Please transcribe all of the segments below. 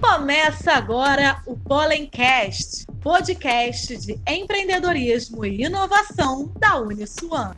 Começa agora o Pollencast, podcast de empreendedorismo e inovação da Uniswan.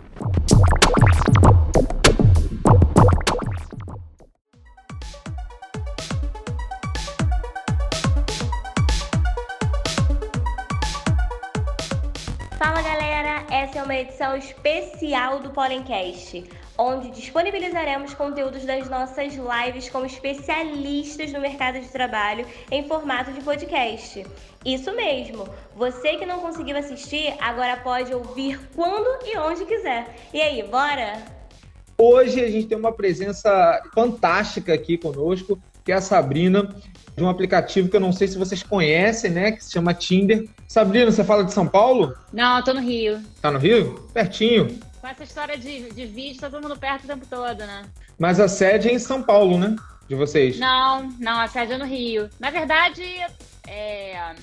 Fala galera, essa é uma edição especial do Pollencast onde disponibilizaremos conteúdos das nossas lives com especialistas no mercado de trabalho em formato de podcast. Isso mesmo, você que não conseguiu assistir, agora pode ouvir quando e onde quiser. E aí, bora? Hoje a gente tem uma presença fantástica aqui conosco, que é a Sabrina, de um aplicativo que eu não sei se vocês conhecem, né? Que se chama Tinder. Sabrina, você fala de São Paulo? Não, eu tô no Rio. Tá no Rio? Pertinho. Com essa história de, de vídeo, tá todo mundo perto o tempo todo, né? Mas a sede é em São Paulo, né? De vocês? Não, não, a sede é no Rio. Na verdade, é,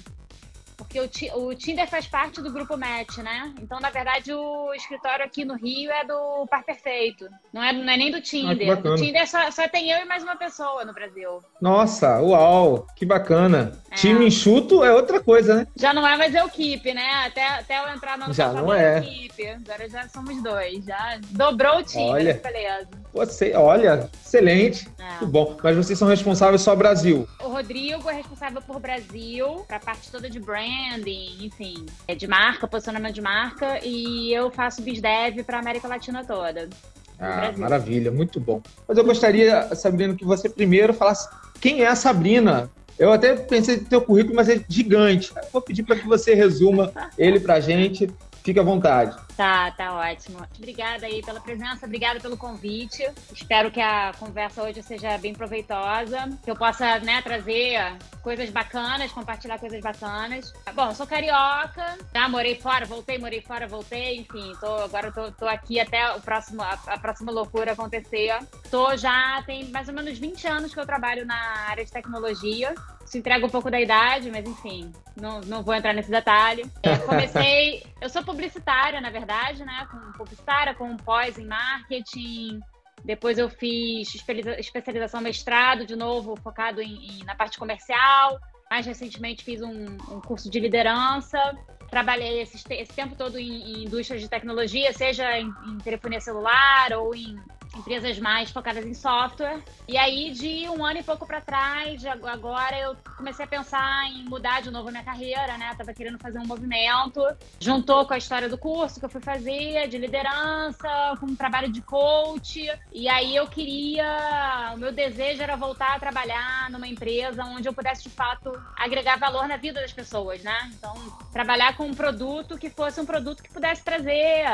porque o, o Tinder faz parte do grupo Match, né? Então, na verdade, o escritório aqui no Rio é do Par Perfeito. Não é, não é nem do Tinder. Ah, o Tinder só, só tem eu e mais uma pessoa no Brasil. Nossa, uau, que bacana. É. Time enxuto é outra coisa, né? Já não é mais eu keep, né? Até, até eu entrar no já não é. Keep. Agora já somos dois. Já dobrou o time, olha, beleza. Você, olha, excelente. É. Muito bom. Mas vocês são responsáveis só Brasil. O Rodrigo é responsável por Brasil, para a parte toda de brand branding, enfim, é de marca, posicionamento de marca, e eu faço BizDev para a América Latina toda. Ah, maravilha, muito bom. Mas eu gostaria, Sabrina, que você primeiro falasse quem é a Sabrina. Eu até pensei no teu currículo, mas é gigante. Eu vou pedir para que você resuma ele para a gente. Fique à vontade. Tá, tá ótimo. Obrigada aí pela presença, obrigada pelo convite. Espero que a conversa hoje seja bem proveitosa, que eu possa, né, trazer coisas bacanas, compartilhar coisas bacanas. Bom, sou carioca, tá? Morei fora, voltei, morei fora, voltei, enfim, tô, agora tô, tô aqui até o próximo, a, a próxima loucura acontecer. Tô já, tem mais ou menos 20 anos que eu trabalho na área de tecnologia. Isso entrega um pouco da idade, mas enfim, não, não vou entrar nesse detalhe. É, comecei, eu sou publicitária, na verdade, né? Com publicitária, com pós em marketing. Depois eu fiz especialização mestrado, de novo, focado em, em na parte comercial. Mais recentemente fiz um, um curso de liderança. Trabalhei esse, esse tempo todo em, em, indústrias de tecnologia, seja em, em telefonia celular ou em empresas mais focadas em software. E aí, de um ano e pouco para trás, agora eu comecei a pensar em mudar de novo minha carreira, né? tava querendo fazer um movimento. Juntou com a história do curso que eu fui fazer, de liderança, com um trabalho de coach. E aí eu queria. O meu desejo era voltar a trabalhar numa empresa onde eu pudesse, de fato, agregar valor na vida das pessoas, né? Então, trabalhar com um produto que fosse um produto que pudesse trazer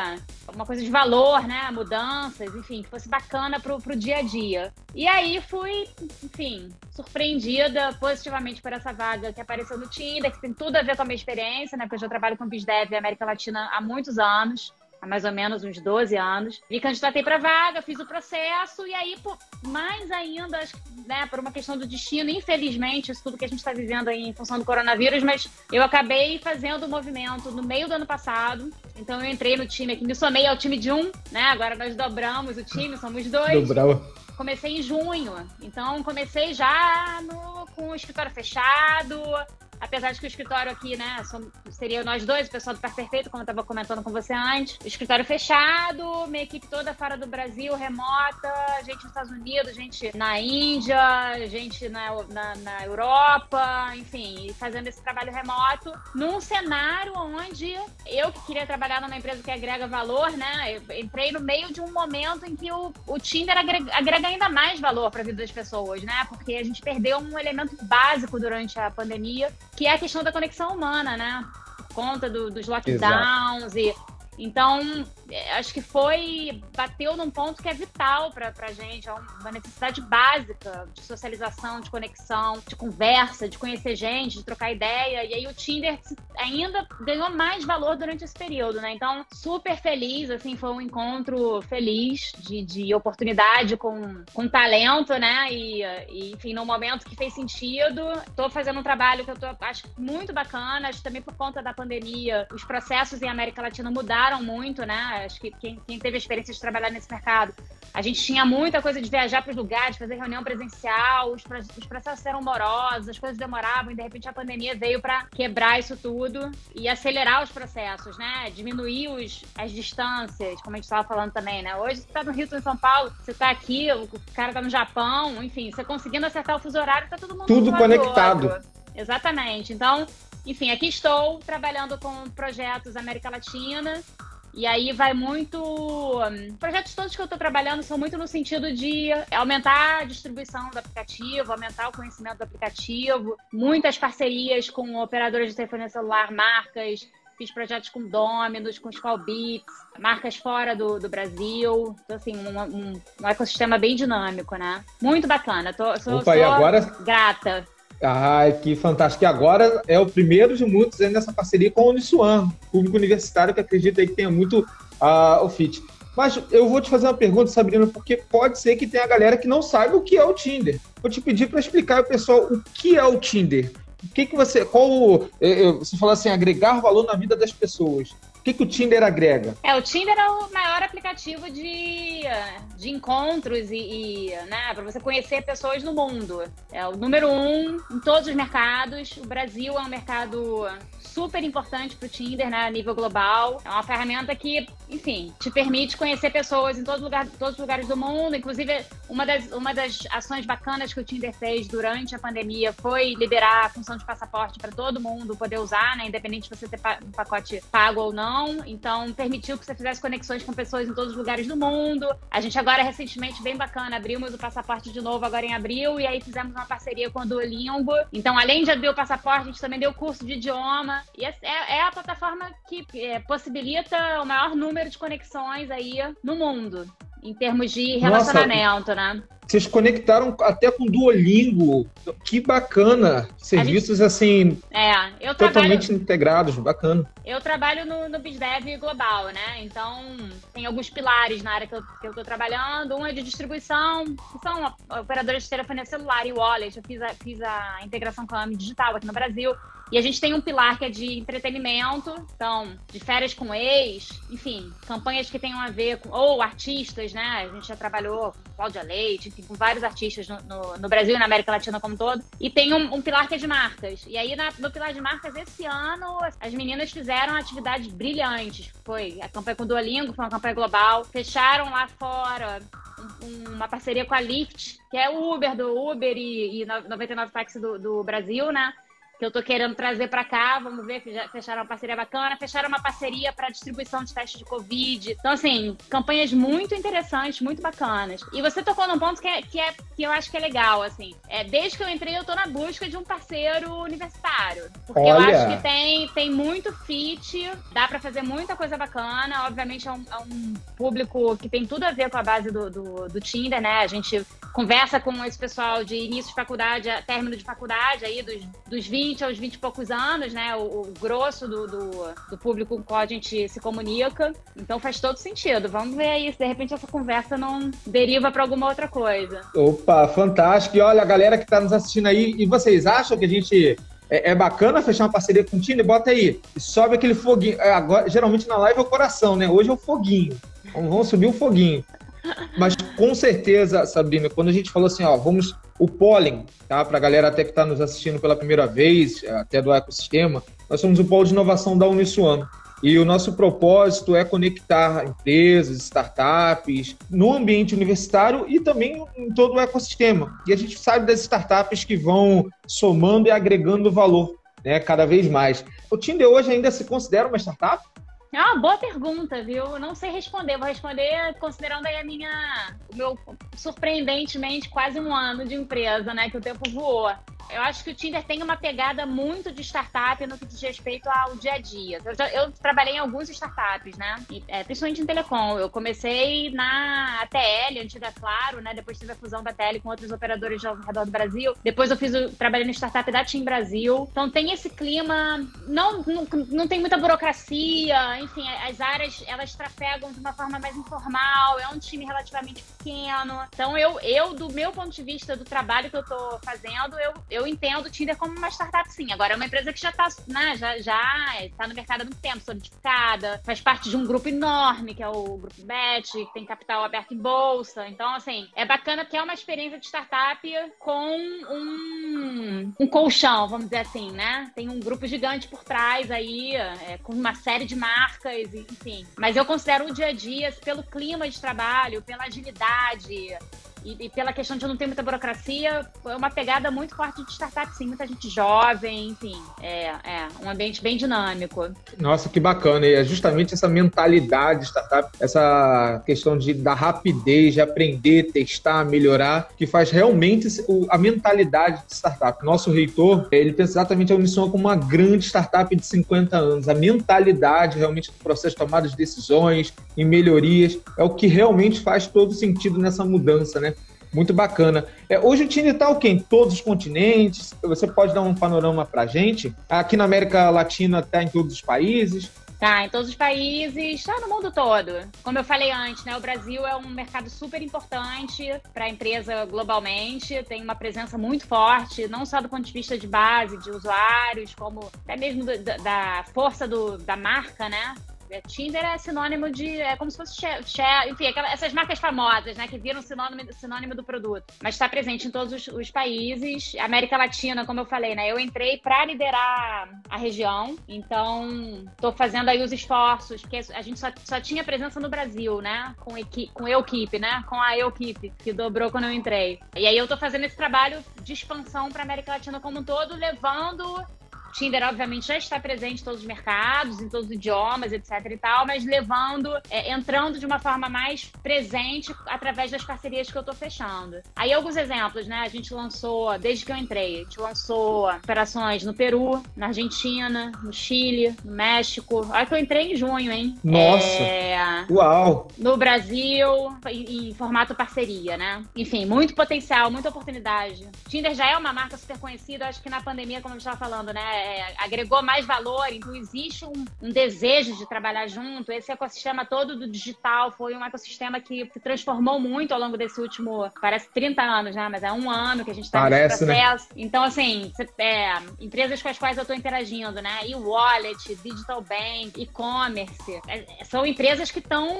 uma coisa de valor, né? Mudanças, enfim, que fosse bacana pro, pro dia a dia. E aí fui, enfim, surpreendida positivamente por essa vaga que apareceu no Tinder, que tem tudo a ver com a minha experiência, né? Porque eu já trabalho com BizDev e América Latina há muitos anos há mais ou menos uns 12 anos. Me candidatei para vaga, fiz o processo e aí, por, mais ainda, né, por uma questão do destino, infelizmente, isso tudo que a gente está vivendo aí em função do coronavírus, mas eu acabei fazendo o movimento no meio do ano passado. Então eu entrei no time aqui, me somei ao time de um, né? Agora nós dobramos o time, somos dois. Dobrou. Comecei em junho, então comecei já no, com o escritório fechado, apesar de que o escritório aqui, né, seria nós dois, o pessoal do Par Perfeito, como eu estava comentando com você antes. O escritório fechado, minha equipe toda fora do Brasil, remota, gente nos Estados Unidos, gente na Índia, gente na, na, na Europa, enfim, fazendo esse trabalho remoto, num cenário onde eu que queria trabalhar numa empresa que agrega valor, né, eu entrei no meio de um momento em que o, o Tinder agrega, agrega ainda mais valor para a vida das pessoas, né, porque a gente perdeu um elemento básico durante a pandemia, que é a questão da conexão humana, né? Por conta do, dos lockdowns Exato. e então, acho que foi. bateu num ponto que é vital para a gente, é uma necessidade básica de socialização, de conexão, de conversa, de conhecer gente, de trocar ideia. E aí o Tinder ainda ganhou mais valor durante esse período, né? Então, super feliz, assim, foi um encontro feliz de, de oportunidade com, com talento, né? E, e, enfim, num momento que fez sentido. Tô fazendo um trabalho que eu tô, acho muito bacana, acho também por conta da pandemia, os processos em América Latina mudaram muito, né? Acho que quem, quem teve a experiência de trabalhar nesse mercado a gente tinha muita coisa de viajar para os lugares, fazer reunião presencial, os, os, processos eram morosos, as coisas demoravam e de repente a pandemia veio para quebrar isso tudo e acelerar os processos, né? Diminuir os, as distâncias, como a gente estava falando também, né? Hoje você está no Rio, em São Paulo, você está aqui, o cara está no Japão, enfim, você conseguindo acertar o fuso horário, está todo mundo tudo conectado. Exatamente. Então, enfim, aqui estou trabalhando com projetos América Latina e aí vai muito. Hum, projetos todos que eu estou trabalhando são muito no sentido de aumentar a distribuição do aplicativo, aumentar o conhecimento do aplicativo, muitas parcerias com operadoras de telefonia celular, marcas. Fiz projetos com Dominus, com Beats, marcas fora do, do Brasil. Então, assim, um, um, um, ecossistema bem dinâmico, né? Muito bacana. Tô, sou, Opa, sou agora... grata Ai, que fantástico. E agora é o primeiro de muitos nessa parceria com a Uniswan, público universitário que acredita que tenha muito uh, o fit. Mas eu vou te fazer uma pergunta, Sabrina, porque pode ser que tenha galera que não saiba o que é o Tinder. Vou te pedir para explicar ao pessoal o que é o Tinder. O que, que você. Qual. Você falou assim, agregar valor na vida das pessoas. O que, que o Tinder agrega? É, o Tinder é o maior aplicativo de, de encontros e, e né, para você conhecer pessoas no mundo. É o número um em todos os mercados. O Brasil é um mercado super importante para o Tinder, né, a nível global. É uma ferramenta que, enfim, te permite conhecer pessoas em todo lugar, todos os lugares do mundo. Inclusive, uma das, uma das ações bacanas que o Tinder fez durante a pandemia foi liberar a função de passaporte para todo mundo poder usar, né, independente de você ter um pacote pago ou não. Então, permitiu que você fizesse conexões com pessoas em todos os lugares do mundo. A gente agora, recentemente, bem bacana, abrimos o passaporte de novo agora em abril e aí fizemos uma parceria com a Duolingo. Então, além de abrir o passaporte, a gente também deu curso de idioma. E é, é, é a plataforma que é, possibilita o maior número de conexões aí no mundo, em termos de relacionamento, Nossa, né? Vocês conectaram até com Duolingo. Que bacana. Serviços gente, assim. É, eu totalmente trabalho, integrados, bacana. Eu trabalho no, no BizDev global, né? Então, tem alguns pilares na área que eu, que eu tô trabalhando. Um é de distribuição, que são operadores de telefonia celular e wallet. Eu fiz a, fiz a integração com a AMI Digital aqui no Brasil. E a gente tem um pilar que é de entretenimento, então, de férias com ex, enfim, campanhas que tenham a ver com. ou artistas, né? A gente já trabalhou com Cláudia Leite, enfim, com vários artistas no, no, no, Brasil e na América Latina como um todo. E tem um, um pilar que é de marcas. E aí, na, no pilar de marcas, esse ano, as meninas fizeram atividades brilhantes. Foi a campanha com o Duolingo, foi uma campanha global. Fecharam lá fora um, uma parceria com a Lyft, que é o Uber do Uber e, e 99 Táxi do, do Brasil, né? Que eu tô querendo trazer para cá. Vamos ver, fecharam uma parceria bacana, fecharam uma parceria para distribuição de testes de Covid. Então, assim, campanhas muito interessantes, muito bacanas. E você tocou num ponto que, é, que, é, que eu acho que é legal, assim. É, desde que eu entrei, eu tô na busca de um parceiro universitário. Porque Olha. eu acho que tem, tem muito fit, dá para fazer muita coisa bacana. Obviamente, é um, é um, público que tem tudo a ver com a base do, do, do Tinder, né? A gente conversa com esse pessoal de início de faculdade, término de faculdade, aí dos, dos 20 20 aos 20 e poucos anos, né? O, o grosso do, do, do, público com o qual a gente se comunica. Então faz todo sentido. Vamos ver aí se de repente essa conversa não deriva para alguma outra coisa. Opa, fantástico. E olha, a galera que está nos assistindo aí, e vocês acham que a gente é, é, bacana fechar uma parceria com o Tinder, bota aí. Sobe aquele foguinho. É, agora, geralmente na live é o coração, né? Hoje é o foguinho. Vamos subir o foguinho. Mas com certeza, Sabrina, quando a gente falou assim, ó, vamos o pólen, tá? Para a galera até que está nos assistindo pela primeira vez, até do ecossistema, nós somos o polo de inovação da Uniswan. E o nosso propósito é conectar empresas, startups no ambiente universitário e também em todo o ecossistema. E a gente sabe das startups que vão somando e agregando valor né, cada vez mais. O Tinder hoje ainda se considera uma startup? É uma boa pergunta, viu? Não sei responder. Vou responder considerando aí a minha, o meu surpreendentemente quase um ano de empresa, né? Que o tempo voou. Eu acho que o Tinder tem uma pegada muito de startup no que diz respeito ao dia a dia. Eu, já, eu trabalhei em alguns startups, né? E, é, principalmente em telecom. Eu comecei na ATL, antiga Claro, né? Depois tive a fusão da ATL com outros operadores ao redor do Brasil. Depois eu fiz o, trabalhei no startup da Team Brasil. Então tem esse clima, não, não, não tem muita burocracia, enfim, as áreas elas trafegam de uma forma mais informal, é um time relativamente pequeno. Então eu, eu do meu ponto de vista do trabalho que eu tô fazendo, eu, eu entendo o Tinder como uma startup, sim. Agora é uma empresa que já está né, já, já tá no mercado há muito tempo, solidificada, faz parte de um grupo enorme, que é o Grupo Bet, que tem capital aberto em bolsa. Então, assim, é bacana porque é uma experiência de startup com um, um colchão, vamos dizer assim, né? Tem um grupo gigante por trás aí, é, com uma série de marcas, enfim. Mas eu considero o dia a dia, pelo clima de trabalho, pela agilidade, e, e, pela questão de não ter muita burocracia, é uma pegada muito forte de startup, sim, muita gente jovem, enfim, é, é um ambiente bem dinâmico. Nossa, que bacana, e é justamente essa mentalidade de startup, essa questão de da rapidez, de aprender, testar, melhorar, que faz realmente a mentalidade de startup. Nosso reitor, ele pensa exatamente a Uniswan como uma grande startup de 50 anos. A mentalidade realmente do processo de tomada de decisões e melhorias é o que realmente faz todo sentido nessa mudança, né? Muito bacana. É, hoje o Tinder está o quê? Em todos os continentes? Você pode dar um panorama para gente? Aqui na América Latina está em todos os países? Tá, em todos os países, está no mundo todo. Como eu falei antes, né, o Brasil é um mercado super importante para a empresa globalmente, tem uma presença muito forte, não só do ponto de vista de base, de usuários, como até mesmo do, da força do, da marca, né? É, Tinder é sinônimo de. É como se fosse share, enfim, aquela, essas marcas famosas, né? Que viram sinônimo, sinônimo do produto. Mas está presente em todos os, os, países. América Latina, como eu falei, né? Eu entrei para liderar a região. Então, estou fazendo aí os esforços, porque a gente só, só tinha presença no Brasil, né? Com, equi, com Equipe, né? Com a Equipe, que dobrou quando eu entrei. E aí eu estou fazendo esse trabalho de expansão para América Latina como um todo, levando Tinder, obviamente, já está presente em todos os mercados, em todos os idiomas, etc e tal, mas levando, é, entrando de uma forma mais presente através das parcerias que eu estou fechando. Aí alguns exemplos, né? A gente lançou, desde que eu entrei, a gente lançou operações no Peru, na Argentina, no Chile, no México. Olha que eu entrei em junho, hein? Nossa! É... Uau! No Brasil, em, em formato parceria, né? Enfim, muito potencial, muita oportunidade. Tinder já é uma marca super conhecida, acho que na pandemia, como a gente estava falando, né? É, agregou mais valor, então existe um, um, desejo de trabalhar junto. Esse ecossistema todo do digital foi um ecossistema que se transformou muito ao longo desse último, parece 30 anos, né? Mas é um ano que a gente está nesse né? processo. Né? Então, assim, é, empresas com as quais eu estou interagindo, né? E wallet, digital bank, e-commerce, é, são empresas que estão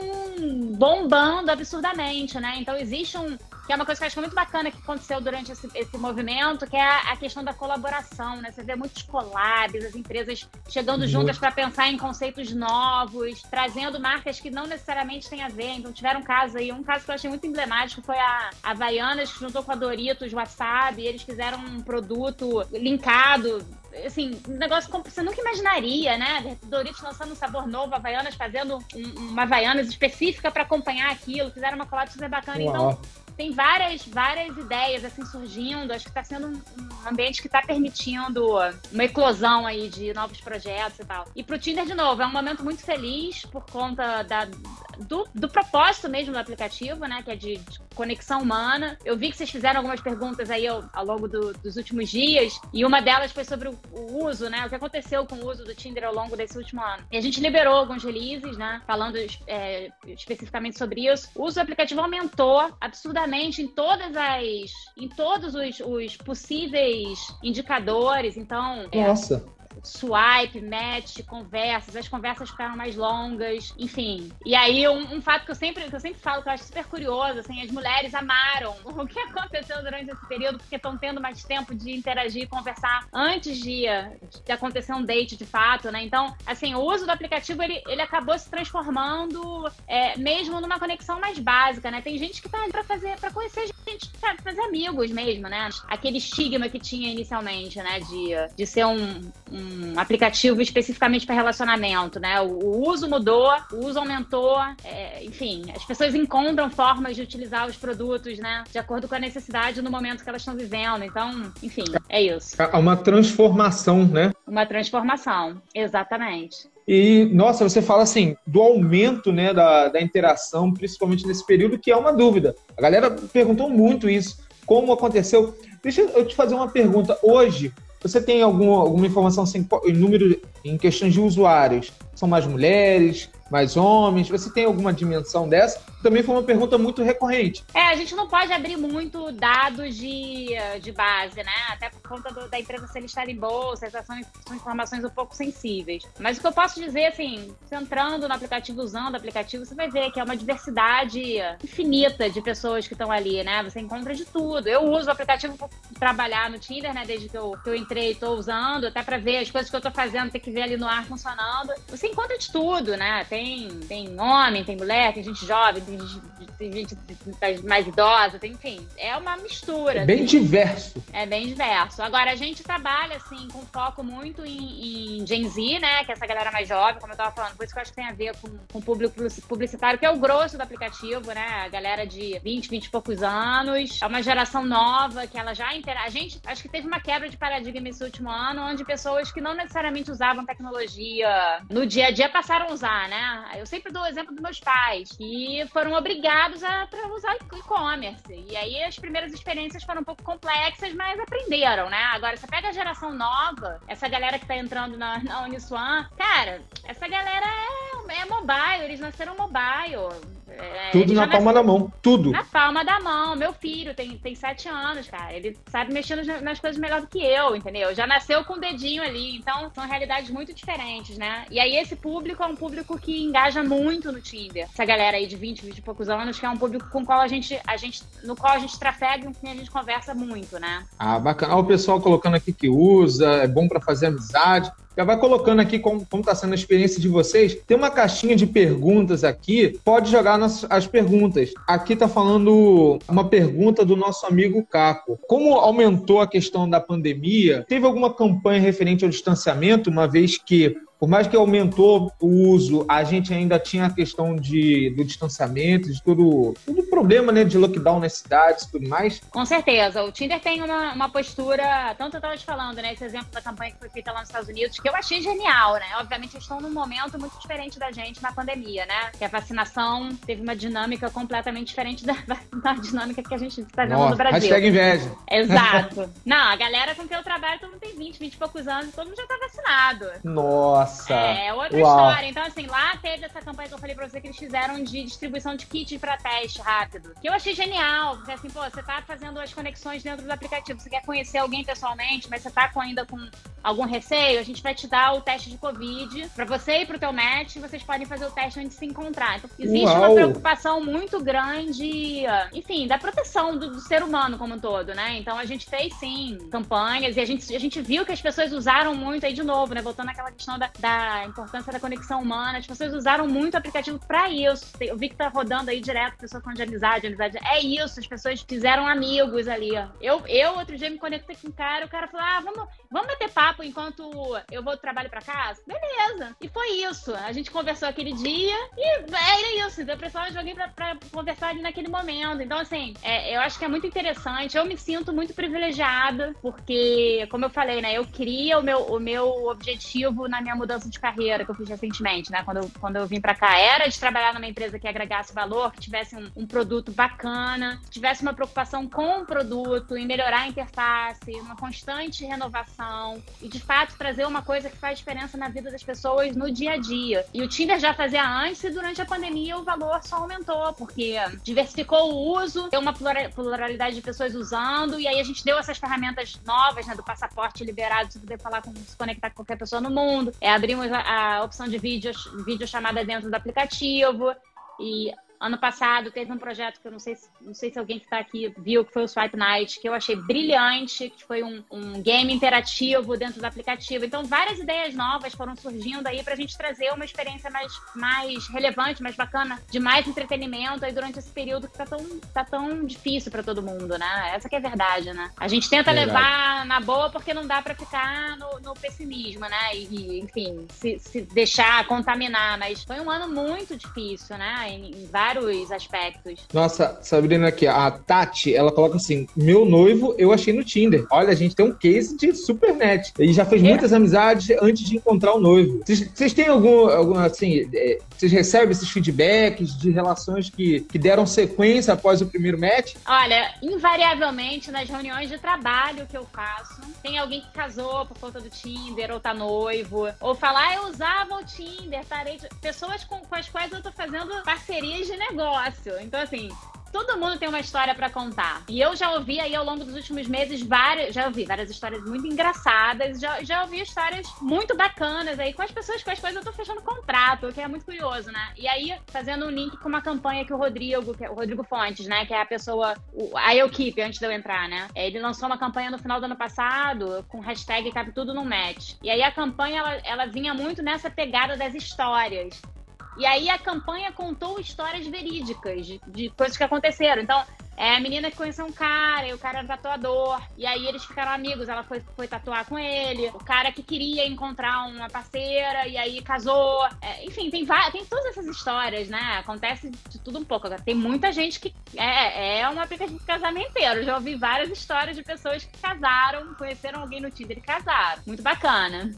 bombando absurdamente, né? Então existe um, que é uma coisa que eu acho muito bacana que aconteceu durante esse, esse movimento, que é a, a, questão da colaboração, né? Você vê muitos collabs, as empresas chegando juntas para pensar em conceitos novos, trazendo marcas que não necessariamente têm a ver. Então, tiveram um caso aí, um caso que eu achei muito emblemático foi a Havaianas, que juntou com a Doritos, Wasabi, e eles fizeram um produto linkado assim, um negócio que você nunca imaginaria, né? Doritos lançando um sabor novo, Havaianas fazendo um, uma Havaianas específica para acompanhar aquilo, fizeram uma collab super bacana. Uau. Então, tem várias, várias ideias assim surgindo. Acho que está sendo um, ambiente que está permitindo uma eclosão aí de novos projetos e tal. E para o Tinder, de novo, é um momento muito feliz por conta da, do, do propósito mesmo do aplicativo, né? Que é de, de conexão humana. Eu vi que vocês fizeram algumas perguntas aí ao, ao longo do, dos últimos dias, e uma delas foi sobre o, o, uso, né? O que aconteceu com o uso do Tinder ao longo desse último ano. E a gente liberou alguns releases, né? Falando é, especificamente sobre isso. O uso do aplicativo aumentou absurdamente em todas as. em todos os, os possíveis indicadores. Então. É, Nossa. É, swipe, match, conversas, as conversas ficaram mais longas, enfim. E aí, um, um, fato que eu, sempre, que eu sempre falo, que eu acho super curioso, assim, as mulheres amaram o que aconteceu durante esse período, porque estão tendo mais tempo de interagir e conversar antes de, de acontecer um date de fato, né? Então, assim, o uso do aplicativo, ele, ele acabou se transformando é, mesmo numa conexão mais básica, né? Tem gente que tá ali pra fazer, pra conhecer gente, pra fazer amigos mesmo, né? Aquele estigma que tinha inicialmente, né? De, de ser um, um um aplicativo especificamente para relacionamento, né? O, o, uso mudou, o uso aumentou, é, enfim, as pessoas encontram formas de utilizar os produtos, né? De acordo com a necessidade no momento que elas estão vivendo. Então, enfim, é isso. É uma transformação, né? Uma transformação, exatamente. E, nossa, você fala assim, do aumento né, da, da interação, principalmente nesse período, que é uma dúvida. A galera perguntou muito isso, como aconteceu. Deixa eu te fazer uma pergunta. Hoje, você tem algum, alguma informação assim, em número, em questões de usuários? São mais mulheres, mais homens? Você tem alguma dimensão dessa? Também foi uma pergunta muito recorrente. É, a gente não pode abrir muito dados de, de base, né? Até por conta do, da empresa ser listada em bolsa, essas são, são, informações um pouco sensíveis. Mas o que eu posso dizer, assim, entrando no aplicativo, usando o aplicativo, você vai ver que é uma diversidade infinita de pessoas que estão ali, né? Você encontra de tudo. Eu uso o aplicativo para trabalhar no Tinder, né? Desde que eu, que eu entrei e estou usando, até para ver as coisas que eu estou fazendo, tem que ver ali no ar funcionando. Você encontra de tudo, né? Tem, tem homem, tem mulher, tem gente jovem, tem gente, tem gente mais idosa, tem, enfim, é uma mistura. É bem assim. diverso. É bem diverso. Agora, a gente trabalha, assim, com foco muito em, em Gen Z, né? Que é essa galera mais jovem, como eu tava falando, por isso que eu acho que tem a ver com, com o público publicitário, que é o grosso do aplicativo, né? A galera de 20, 20 e poucos anos. É uma geração nova que ela já interage. A gente, acho que teve uma quebra de paradigma esse último ano, onde pessoas que não necessariamente usavam tecnologia no dia a dia passaram a usar, né? Eu sempre dou o exemplo dos meus pais, que foram obrigados a usar e-commerce. E aí as primeiras experiências foram um pouco complexas, mas aprenderam, né? Agora, você pega a geração nova, essa galera que tá entrando na, na Uniswan, cara, essa galera é, é mobile, eles nasceram mobile. É, Tudo na palma da mão. Tudo. Na palma da mão. Meu filho tem, tem sete anos, cara. Ele sabe mexer nas coisas melhor do que eu, entendeu? Já nasceu com o dedinho ali. Então, são realidades muito diferentes, né? E aí, esse público é um público que engaja muito no Tinder. Essa galera aí de 20, 20 e poucos anos, que é um público com qual a gente, a gente, no qual a gente trafega e com quem a gente conversa muito, né? Ah, bacana. Olha o pessoal colocando aqui que usa, é bom para fazer amizade. Já vai colocando aqui como está sendo a experiência de vocês. Tem uma caixinha de perguntas aqui. Pode jogar nas, as perguntas. Aqui está falando uma pergunta do nosso amigo Caco. Como aumentou a questão da pandemia? Teve alguma campanha referente ao distanciamento, uma vez que por mais que aumentou o uso, a gente ainda tinha a questão de, do distanciamento, de todo, todo o problema né, de lockdown nas cidades e tudo mais. Com certeza. O Tinder tem uma, uma postura, tanto eu estava te falando, né? Esse exemplo da campanha que foi feita lá nos Estados Unidos, que eu achei genial, né? Obviamente, eles estão num momento muito diferente da gente na pandemia, né? Que a vacinação teve uma dinâmica completamente diferente da, da dinâmica que a gente está vendo Nossa, no Brasil. Hashtag inveja. Exato. Não, a galera com quem eu trabalho, todo mundo tem 20, 20 e poucos anos, todo mundo já está vacinado. Nossa. Nossa! É, outra Uau. história. Então, assim, lá teve essa campanha que eu falei pra você que eles fizeram de distribuição de kit pra teste rápido. Que eu achei genial. Porque, assim, pô, você tá fazendo as conexões dentro do aplicativo. Você quer conhecer alguém pessoalmente, mas você tá com, ainda com algum receio, a gente vai te dar o teste de Covid pra você e pro teu match. Vocês podem fazer o teste antes de se encontrar. Então, existe Uau. uma preocupação muito grande, enfim, da proteção do, do, ser humano como um todo, né? Então, a gente fez, sim, campanhas e a gente, a gente viu que as pessoas usaram muito aí de novo, né? Voltando àquela questão da, da importância da conexão humana. As pessoas usaram muito o aplicativo para isso. Eu vi que tá rodando aí direto, pessoas falando de amizade, amizade. É isso, as pessoas fizeram amigos ali. Eu, eu outro dia me conectei com um cara, o cara falou: ah, vamos, vamos bater papo enquanto eu vou do trabalho para casa? Beleza. E foi isso. A gente conversou aquele dia e era isso. Então, eu precisava de alguém pra, pra conversar ali naquele momento. Então, assim, é, eu acho que é muito interessante. Eu me sinto muito privilegiada, porque, como eu falei, né, eu queria o meu, o meu objetivo na minha mudança de carreira que eu fiz recentemente, né? Quando eu, quando eu vim para cá, era de trabalhar numa empresa que agregasse valor, que tivesse um, um, produto bacana, que tivesse uma preocupação com o produto, em melhorar a interface, uma constante renovação e, de fato, trazer uma coisa que faz diferença na vida das pessoas no dia a dia. E o Tinder já fazia antes e durante a pandemia o valor só aumentou, porque diversificou o uso, deu uma pluralidade de pessoas usando, e aí a gente deu essas ferramentas novas, né, do passaporte liberado, de poder falar com, se conectar com qualquer pessoa no mundo. É abrimos a, a opção de vídeo, vídeo chamada dentro do aplicativo e Ano passado teve um projeto que eu não sei, não sei se alguém que está aqui viu, que foi o Swipe Night, que eu achei brilhante, que foi um, um game interativo dentro do aplicativo. Então, várias ideias novas foram surgindo aí para a gente trazer uma experiência mais, mais relevante, mais bacana, de mais entretenimento aí durante esse período que tá tão, tá tão difícil para todo mundo, né? Essa que é a verdade, né? A gente tenta verdade. levar na boa porque não dá para ficar no, no, pessimismo, né? E, enfim, se, se, deixar contaminar. Mas foi um ano muito difícil, né? Em, em vários vários aspectos. Nossa, Sabrina aqui, a Tati, ela coloca assim: meu noivo eu achei no Tinder. Olha, a gente tem um case de supernet. Ele já fez é. muitas amizades antes de encontrar o noivo. Vocês têm algum, algum assim, é, Vocês recebem esses feedbacks de relações que, que deram sequência após o primeiro match? Olha, invariavelmente nas reuniões de trabalho que eu faço, tem alguém que casou por conta do Tinder ou tá noivo, ou falar, ah, eu usava o Tinder, parei de... Pessoas com, com as quais eu tô fazendo parcerias de negócio. Então, assim, todo mundo tem uma história para contar. E eu já ouvi aí ao longo dos últimos meses várias, já ouvi várias histórias muito engraçadas, já, já ouvi histórias muito bacanas aí com as pessoas com as quais eu tô fechando contrato, que é muito curioso, né? E aí, fazendo um link com uma campanha que o Rodrigo, que é o Rodrigo Fontes, né, que é a pessoa, o, a Equipe, antes de eu entrar, né? Ele lançou uma campanha no final do ano passado com hashtag Cabe Tudo no Match. E aí a campanha, ela, ela vinha muito nessa pegada das histórias. E aí a campanha contou histórias verídicas de, de coisas que aconteceram. Então, é a menina que conheceu um cara, e o cara era tatuador, e aí eles ficaram amigos, ela foi, foi tatuar com ele. O cara que queria encontrar uma parceira, e aí casou. É, enfim, tem, tem todas essas histórias, né? Acontece de tudo um pouco. Tem muita gente que é, é um aplicativo de casamenteiro. Já ouvi várias histórias de pessoas que casaram, conheceram alguém no Tinder e casaram. Muito bacana.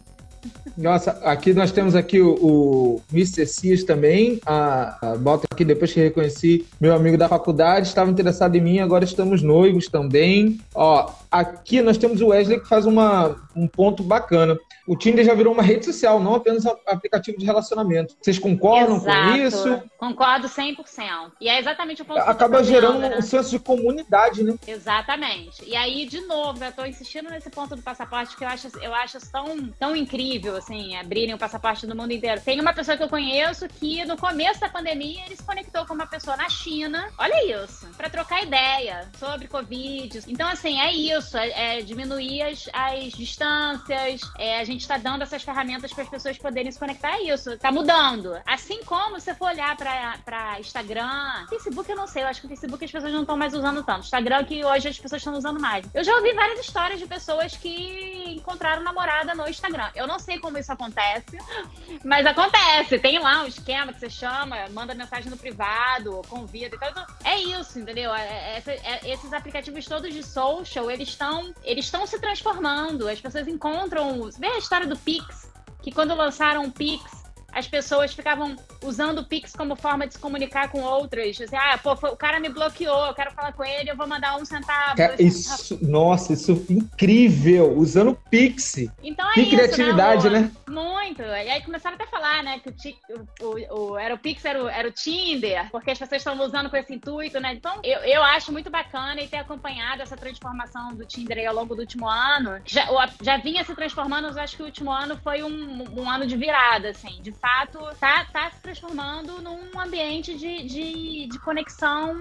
Nossa, aqui nós temos aqui o, o Mr. Cis também. A, a, bota aqui depois que reconheci meu amigo da faculdade, estava interessado em mim, agora estamos noivos também. Ó, aqui nós temos o Wesley que faz uma, um ponto bacana. O Tinder já virou uma rede social, não apenas um aplicativo de relacionamento. Vocês concordam Exato. com isso? Concordo 100%. E é exatamente o ponto Acaba que gerando né? um senso de comunidade, né? Exatamente. E aí, de novo, eu estou insistindo nesse ponto do passaporte que eu acho, eu acho tão, tão incrível, assim, abrirem o passaporte do mundo inteiro. Tem uma pessoa que eu conheço que, no começo da pandemia, ele se conectou com uma pessoa na China. Olha isso. para trocar ideia sobre Covid. Então, assim, é isso. É, é diminuir as, as distâncias. É, a gente gente está dando essas ferramentas para as pessoas poderem se conectar a isso. Está mudando. Assim como você for olhar para Instagram, Facebook eu não sei, eu acho que o Facebook as pessoas não estão mais usando tanto. Instagram que hoje as pessoas estão usando mais. Eu já ouvi várias histórias de pessoas que encontraram namorada no Instagram. Eu não sei como isso acontece, mas acontece. Tem lá um esquema que você chama, manda mensagem no privado, convida. Então, é isso, entendeu? É, é, é, esses aplicativos todos de social, eles estão eles estão se transformando. As pessoas encontram. Vê história do Pix, que quando lançaram o Pix, as pessoas ficavam usando o Pix como forma de se comunicar com outras. Assim, ah, pô, o cara me bloqueou, eu quero falar com ele, eu vou mandar um centavo. isso, nossa, isso é incrível, usando o Pix. Então é que isso, criatividade, né? né? Muito. E aí começaram até a falar, né, que o, o, o, era o Pix, era o, era o Tinder, porque as pessoas estavam usando com esse intuito, né? Então, eu, eu acho muito bacana e ter acompanhado essa transformação do Tinder aí ao longo do último ano. Já, já vinha se transformando, mas acho que o último ano foi um, um ano de virada, assim, de fato, tá, tá se transformando num ambiente de, de, de conexão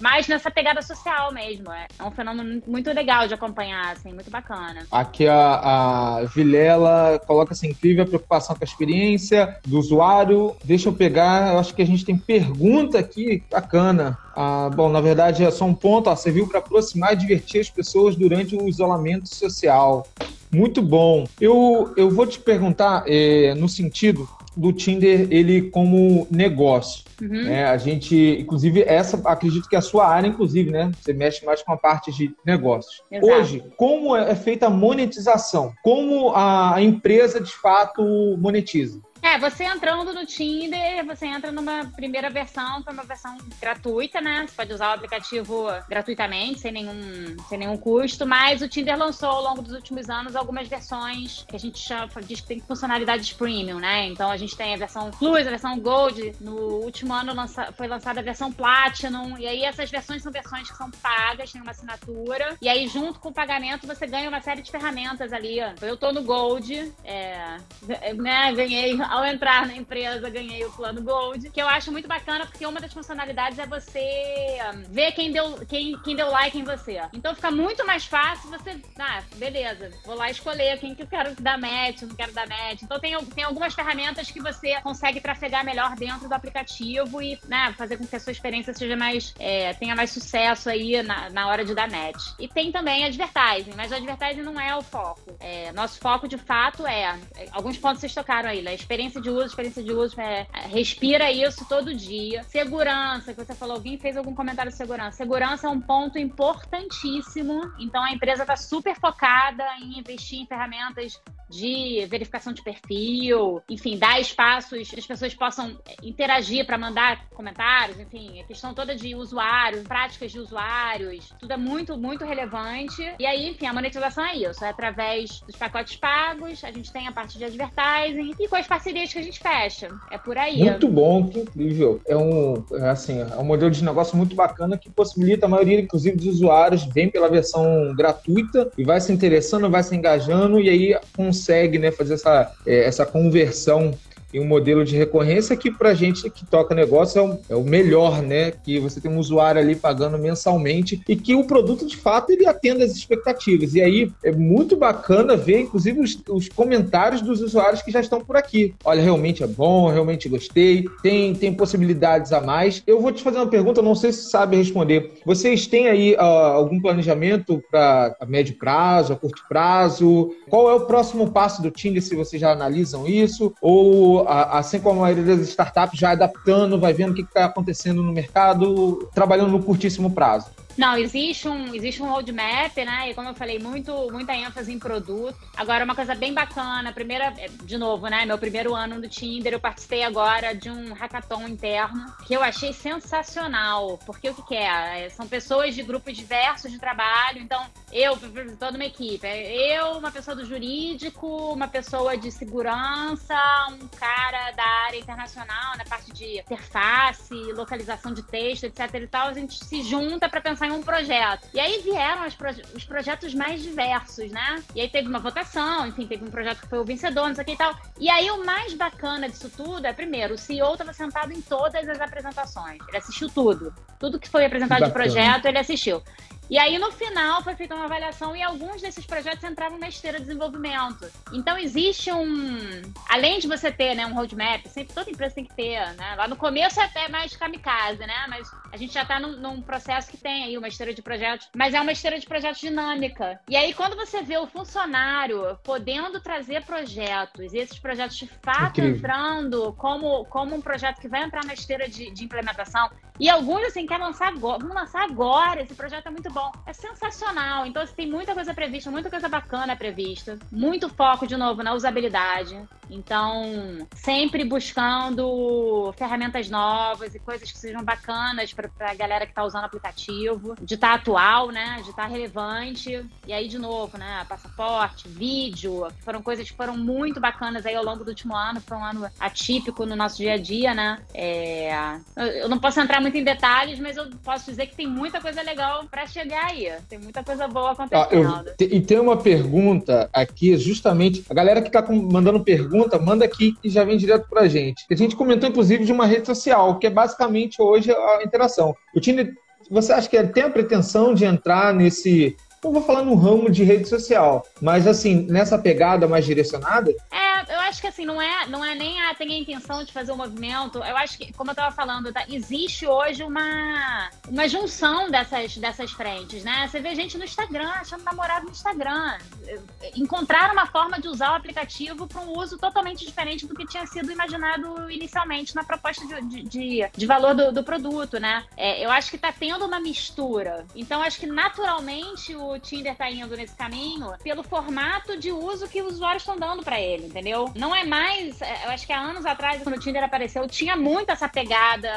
mais nessa pegada social mesmo. É, é um fenômeno muito legal de acompanhar, assim, muito bacana. Aqui a, a Vilela coloca assim, incrível a preocupação com a experiência do usuário. Deixa eu pegar, eu acho que a gente tem pergunta aqui, bacana. Ah, bom, na verdade é só um ponto, ó, serviu para aproximar e divertir as pessoas durante o isolamento social. Muito bom. Eu, eu vou te perguntar é, no sentido do Tinder ele como negócio. Uhum. Né? A gente, inclusive, essa acredito que é a sua área, inclusive, né? Você mexe mais com a parte de negócios. Exato. Hoje, como é feita a monetização? Como a empresa de fato monetiza? É, você entrando no Tinder, você entra numa primeira versão, que é uma versão gratuita, né? Você pode usar o aplicativo gratuitamente, sem nenhum, sem nenhum custo, mas o Tinder lançou ao longo dos últimos anos algumas versões que a gente chama, diz que tem funcionalidades premium, né? Então a gente tem a versão Plus, a versão Gold. No último ano lança, foi lançada a versão Platinum. E aí essas versões são versões que são pagas, tem uma assinatura. E aí, junto com o pagamento, você ganha uma série de ferramentas ali. Eu tô no Gold, é, né? Ganhei ao entrar na empresa, ganhei o plano Gold, que eu acho muito bacana, porque uma das funcionalidades é você hum, ver quem deu, quem, quem deu like em você. Então fica muito mais fácil você. Ah, beleza, vou lá escolher quem que eu quero dar match, não quero dar match. Então tem, tem algumas ferramentas que você consegue trafegar melhor dentro do aplicativo e né, fazer com que a sua experiência seja mais. É, tenha mais sucesso aí na, na hora de dar match. E tem também advertising, mas advertising não é o foco. É, nosso foco de fato é. Alguns pontos vocês tocaram aí, né? Experiência experiência de uso, experiência de uso, é, respira isso todo dia. Segurança, que você falou, alguém fez algum comentário de segurança. Segurança é um ponto importantíssimo, então a empresa está super focada em investir em ferramentas de verificação de perfil, enfim, dar espaços que as pessoas possam interagir para mandar comentários, enfim, a questão toda de usuários, práticas de usuários, tudo é muito, muito relevante. E aí, enfim, a monetização é isso, é através dos pacotes pagos, a gente tem a parte de advertising e com as parcerias que a gente fecha. É por aí. Muito bom, que incrível. É um, é assim, é um modelo de negócio muito bacana que possibilita a maioria, inclusive, dos usuários vem pela versão gratuita e vai se interessando, vai se engajando e aí consegue né, fazer essa, é, essa conversão um modelo de recorrência que para gente que toca negócio é o, é o, melhor, né? Que você tem um usuário ali pagando mensalmente e que o produto de fato ele atenda às expectativas. E aí é muito bacana ver, inclusive, os, os comentários dos usuários que já estão por aqui. Olha, realmente é bom, realmente gostei, tem, tem possibilidades a mais. Eu vou te fazer uma pergunta, não sei se sabe responder. Vocês têm aí uh, algum planejamento para médio prazo, a curto prazo? Qual é o próximo passo do Tinder, se vocês já analisam isso? Ou assim como a maioria das startups, já adaptando, vai vendo o que está acontecendo no mercado, trabalhando no curtíssimo prazo. Não, existe um, existe um roadmap, né? E como eu falei, muito, muita ênfase em produto. Agora, uma coisa bem bacana, primeira, de novo, né? Meu primeiro ano no Tinder, eu participei agora de um hackathon interno que eu achei sensacional. Porque o que, que é? é são pessoas de grupos diversos de trabalho. Então, eu toda uma equipe. Eu, uma pessoa do jurídico, uma pessoa de segurança, um cara da área internacional, na parte de interface, localização de texto, etc e tal. A gente se junta para pensar um projeto. E aí vieram proje os projetos mais diversos, né? E aí teve uma votação, enfim, teve um projeto que foi o vencedor, não sei o que e tal. E aí o mais bacana disso tudo é, primeiro, o CEO estava sentado em todas as apresentações. Ele assistiu tudo. Tudo que foi apresentado de projeto, ele assistiu. E aí, no final, foi feita uma avaliação e alguns desses projetos entravam na esteira de desenvolvimento. Então, existe um. Além de você ter né, um roadmap, sempre toda empresa tem que ter, né? Lá no começo é até mais kamikaze, né? Mas a gente já está num, num, processo que tem aí uma esteira de projetos, mas é uma esteira de projetos dinâmica. E aí, quando você vê o funcionário podendo trazer projetos, e esses projetos de fato Incrível. entrando como, como um projeto que vai entrar na esteira de, de implementação, e alguns, assim, querem lançar agora, vamos lançar agora, esse projeto é muito bom. É sensacional. Então, assim, tem muita coisa prevista, muita coisa bacana prevista. Muito foco, de novo, na usabilidade. Então, sempre buscando ferramentas novas e coisas que sejam bacanas para a galera que está usando o aplicativo, de estar tá atual, né? De estar tá relevante. E aí, de novo, né? Passaporte, vídeo, que foram coisas que foram muito bacanas aí ao longo do último ano. Foi um ano atípico no nosso dia a dia, né? É... Eu não posso entrar muito em detalhes, mas eu posso dizer que tem muita coisa legal para chegar aí. Tem muita coisa boa acontecendo. Ah, eu, e tem uma pergunta aqui, justamente, a galera que está mandando pergunta, manda aqui que já vem direto pra gente. A gente comentou, inclusive, de uma rede social, que é basicamente hoje a interação. O Tinder, você acha que tem a pretensão de entrar nesse não vou falar no ramo de rede social, mas assim, nessa pegada mais direcionada? É, eu acho que assim, não é, não é nem a tem a intenção de fazer o um movimento. Eu acho que, como eu tava falando, tá, existe hoje uma, uma junção dessas, dessas frentes, né? Você vê gente no Instagram achando namorado no Instagram. Encontrar uma forma de usar o aplicativo para um uso totalmente diferente do que tinha sido imaginado inicialmente na proposta de, de, de valor do, do, produto, né? É, eu acho que tá tendo uma mistura. Então, acho que naturalmente o o Tinder tá indo nesse caminho pelo formato de uso que os usuários estão dando para ele, entendeu? Não é mais. É, eu acho que há anos atrás, quando o Tinder apareceu, tinha muito essa pegada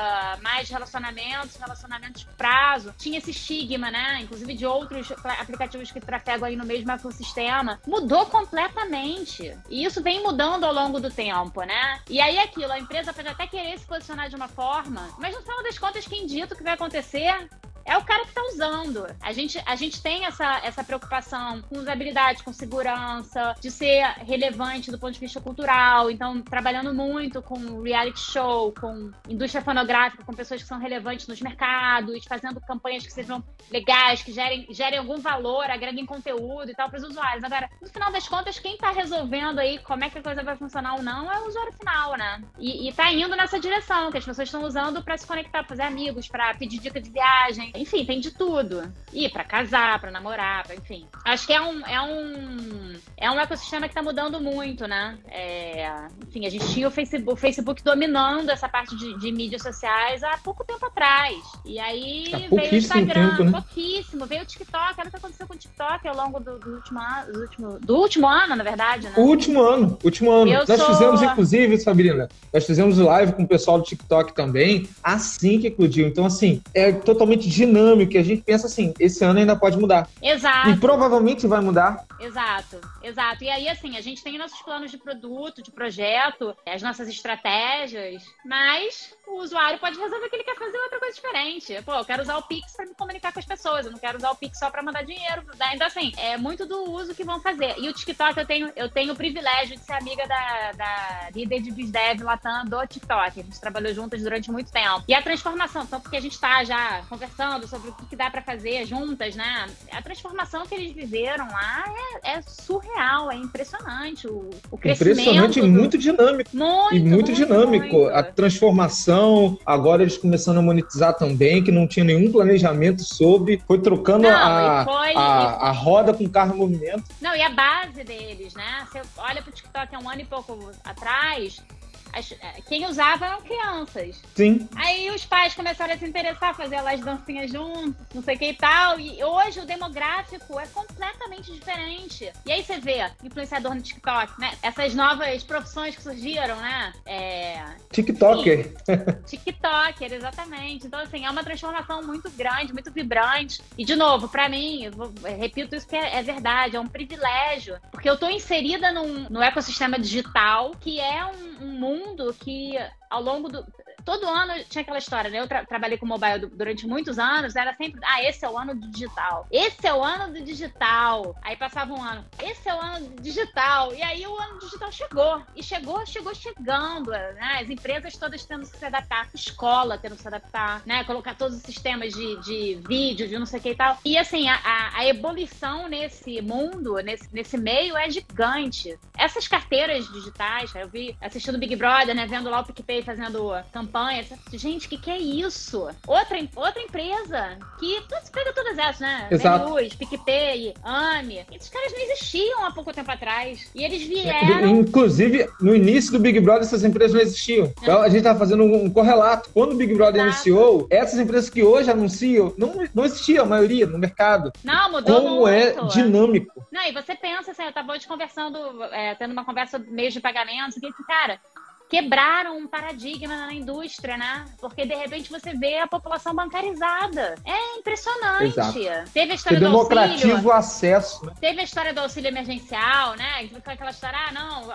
mais de relacionamentos, relacionamentos de prazo. Tinha esse estigma, né? Inclusive de outros aplicativos que trafegam aí no mesmo ecossistema. Mudou completamente. E isso vem mudando ao longo do tempo, né? E aí aquilo, a empresa pode até querer se posicionar de uma forma, mas no final das contas, quem dita o que vai acontecer é o cara que está usando. A gente, a gente tem essa, essa preocupação com usabilidade, com segurança, de ser relevante do ponto de vista cultural. Então, trabalhando muito com reality show, com indústria fonográfica, com pessoas que são relevantes nos mercados, fazendo campanhas que sejam legais, que gerem, gerem algum valor, agreguem conteúdo e tal para os usuários. Agora, no final das contas, quem está resolvendo aí como é que a coisa vai funcionar ou não é o usuário final, né? E, está indo nessa direção, que as pessoas estão usando para se conectar, fazer amigos, para pedir dica de viagem enfim, tem de tudo. E para casar, para namorar, pra, enfim. Acho que é um, é um, é um ecossistema que está mudando muito, né? É, enfim, a gente tinha o Facebook, o Facebook dominando essa parte de, de, mídias sociais há pouco tempo atrás. E aí há veio o Instagram, tempo, né? pouquíssimo, veio o TikTok. Olha o que aconteceu com o TikTok ao longo do, do, último, ano, do, último, do último ano, na verdade, né? O último ano, último ano. Eu nós sou... fizemos, inclusive, Sabrina, nós fizemos live com o pessoal do TikTok também, assim que eclodiu. Então, assim, é totalmente dinâmico. E a gente pensa assim, esse ano ainda pode mudar. Exato. E provavelmente vai mudar. Exato, exato. E aí, assim, a gente tem nossos planos de produto, de projeto, as nossas estratégias, mas o usuário pode resolver que ele quer fazer outra coisa diferente. Pô, eu quero usar o Pix para me comunicar com as pessoas, eu não quero usar o Pix só para mandar dinheiro. Né? Então, assim, é muito do uso que vão fazer. E o TikTok, eu tenho, eu tenho o privilégio de ser amiga da, da líder de BizDev Latam do TikTok. A gente trabalhou juntas durante muito tempo. E a transformação, só porque a gente está já conversando sobre o que, dá para fazer juntas, né? A transformação que eles viveram lá é, é surreal, é impressionante. O, o crescimento. Impressionante e muito dinâmico. Muito, e muito, muito dinâmico. Muito. A transformação, agora eles começando a monetizar também, que não tinha nenhum planejamento sobre. Foi trocando não, a, foi, a, a roda com o carro em movimento. Não, e a base deles, né? Você olha pro TikTok há um ano e pouco atrás, as, é, quem usava eram crianças. Sim. Aí os pais começaram a se interessar, fazer as dancinhas juntos, não sei o que e tal. E hoje o demográfico é completamente diferente. E aí você vê influenciador no TikTok, né? Essas novas profissões que surgiram, né? É... TikToker. TikToker, exatamente. Então, assim, é uma transformação muito grande, muito vibrante. E, de novo, para mim, vou, repito isso que é, é, verdade, é um privilégio. Porque eu tô inserida num, no ecossistema digital, que é um, um mundo mundo que ao longo do. Todo ano tinha aquela história, né? Eu tra trabalhei com mobile durante muitos anos, era sempre, ah, esse é o ano do digital. Esse é o ano do digital. Aí passava um ano, esse é o ano do digital. E aí o ano digital chegou. E chegou, chegou chegando, né? As empresas todas tendo que se adaptar, escola tendo que se adaptar, né? Colocar todos os sistemas de, de vídeo, de não sei o que e tal. E assim, a, a, a ebulição nesse mundo, nesse, nesse meio, é gigante. Essas carteiras digitais, eu vi assistindo Big Brother, né? Vendo lá o PicPay fazendo campanha. Gente, o que, que é isso? Outra, outra empresa que você pega todas essas, né? Exato. Menus, PicPay, AMI. Esses caras não existiam há pouco tempo atrás. E eles vieram. Inclusive, no início do Big Brother, essas empresas não existiam. Então, a gente estava fazendo um correlato. Quando o Big Brother Exato. iniciou, essas empresas que hoje anunciam, não, não existia a maioria no mercado. Não, mudou Como é muito. é dinâmico. Não, e você pensa assim, eu tava hoje conversando, é, tendo uma conversa meio de pagamentos, que, cara, quebraram um paradigma na indústria, né? Porque de repente você vê a população bancarizada. É impressionante. Exato. Teve a história do auxílio. acesso. Né? Teve a história do auxílio emergencial, né? Aquela história, ah, não,